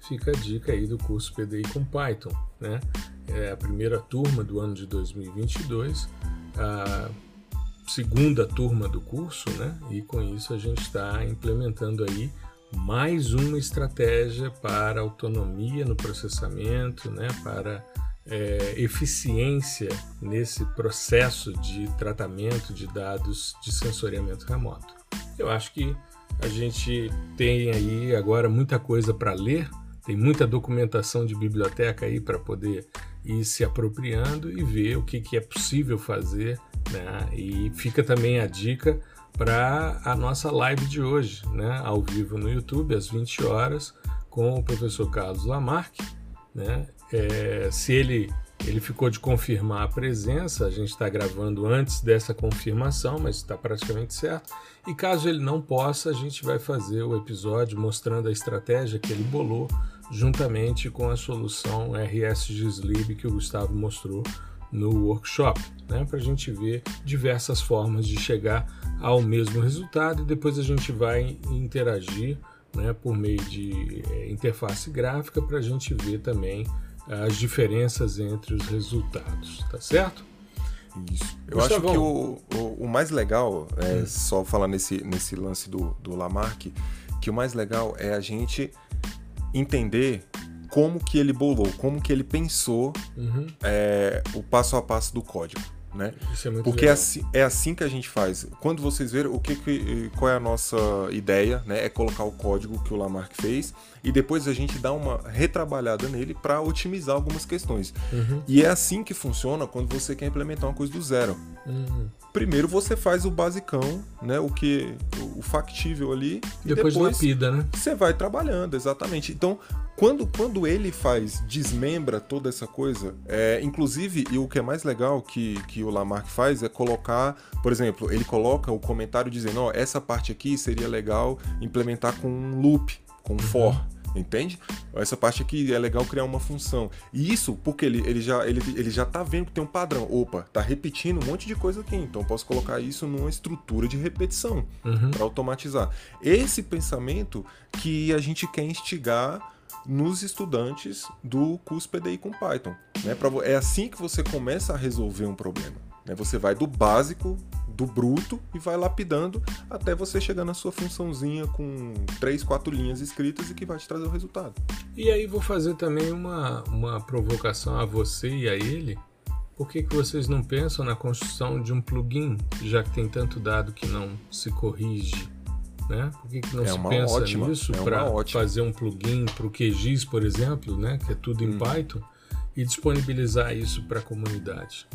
A: fica a dica aí do curso PDI com Python, né? É a primeira turma do ano de 2022, a segunda turma do curso, né? E com isso a gente está implementando aí mais uma estratégia para autonomia no processamento, né? Para é, eficiência nesse processo de tratamento de dados de sensoriamento remoto. Eu acho que a gente tem aí agora muita coisa para ler tem muita documentação de biblioteca aí para poder ir se apropriando e ver o que, que é possível fazer. Né? E fica também a dica para a nossa live de hoje, né? ao vivo no YouTube, às 20 horas, com o professor Carlos Lamarck. Né? É, se ele ele ficou de confirmar a presença, a gente está gravando antes dessa confirmação, mas está praticamente certo. E caso ele não possa, a gente vai fazer o episódio mostrando a estratégia que ele bolou juntamente com a solução RSGSlib que o Gustavo mostrou no workshop, né, para a gente ver diversas formas de chegar ao mesmo resultado e depois a gente vai interagir né, por meio de é, interface gráfica para a gente ver também as diferenças entre os resultados, tá certo?
B: Isso. Eu acho que o, o, o, mais legal, é, hum. só falar nesse, nesse lance do, do Lamarck, que o mais legal é a gente entender como que ele bolou, como que ele pensou uhum. é, o passo a passo do código. Né?
A: É
B: Porque é assim, é assim, que a gente faz. Quando vocês verem o que, que, qual é a nossa ideia, né? É colocar o código que o Lamarck fez e depois a gente dá uma retrabalhada nele para otimizar algumas questões. Uhum. E é assim que funciona quando você quer implementar uma coisa do zero. Uhum. Primeiro você faz o basicão, né? O que o factível ali.
A: Depois, e depois lapida, né?
B: Você vai trabalhando, exatamente. Então, quando, quando ele faz, desmembra toda essa coisa, é, inclusive, e o que é mais legal que, que o Lamarck faz é colocar, por exemplo, ele coloca o comentário dizendo, ó, oh, essa parte aqui seria legal implementar com um loop, com um for. Entende? Essa parte aqui é legal criar uma função. E isso porque ele, ele, já, ele, ele já tá vendo que tem um padrão. Opa, tá repetindo um monte de coisa aqui. Então posso colocar isso numa estrutura de repetição uhum. para automatizar. Esse pensamento que a gente quer instigar nos estudantes do curso PDI com Python. Né? É assim que você começa a resolver um problema. Né? Você vai do básico, do bruto, e vai lapidando até você chegar na sua funçãozinha com três, quatro linhas escritas e que vai te trazer o resultado.
A: E aí vou fazer também uma, uma provocação a você e a ele. Por que, que vocês não pensam na construção de um plugin, já que tem tanto dado que não se corrige? Né? Por que, que não é se pensa ótima, nisso é para fazer um plugin para o QGIS, por exemplo, né? que é tudo em hum. Python, e disponibilizar isso para a comunidade?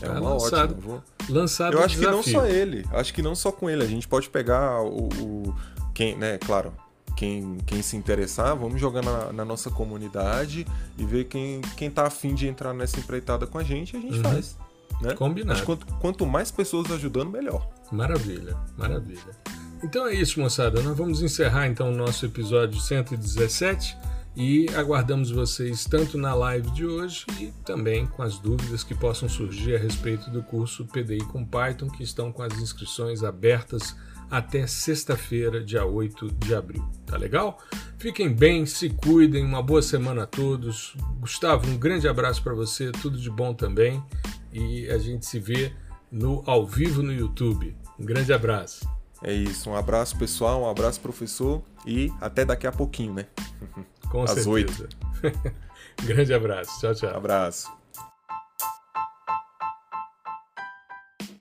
B: É tá uma lançado, ótima. Vou...
A: Lançado
B: Eu acho que não só ele, acho que não só com ele. A gente pode pegar o, o quem, né? Claro, quem, quem se interessar, vamos jogar na, na, nossa comunidade e ver quem, quem tá afim de entrar nessa empreitada com a gente, a gente uhum. faz. Né?
A: Combinado.
B: Quanto, quanto mais pessoas ajudando, melhor.
A: Maravilha, maravilha. Então é isso, moçada. Nós vamos encerrar então o nosso episódio 117 e aguardamos vocês tanto na live de hoje e também com as dúvidas que possam surgir a respeito do curso PDI com Python, que estão com as inscrições abertas até sexta-feira, dia 8 de abril. Tá legal? Fiquem bem, se cuidem, uma boa semana a todos. Gustavo, um grande abraço para você, tudo de bom também. E a gente se vê no ao vivo no YouTube. Um grande abraço.
B: É isso. Um abraço, pessoal. Um abraço, professor. E até daqui a pouquinho, né?
A: Com Às certeza. 8. <laughs> Grande abraço. Tchau, tchau.
B: Abraço.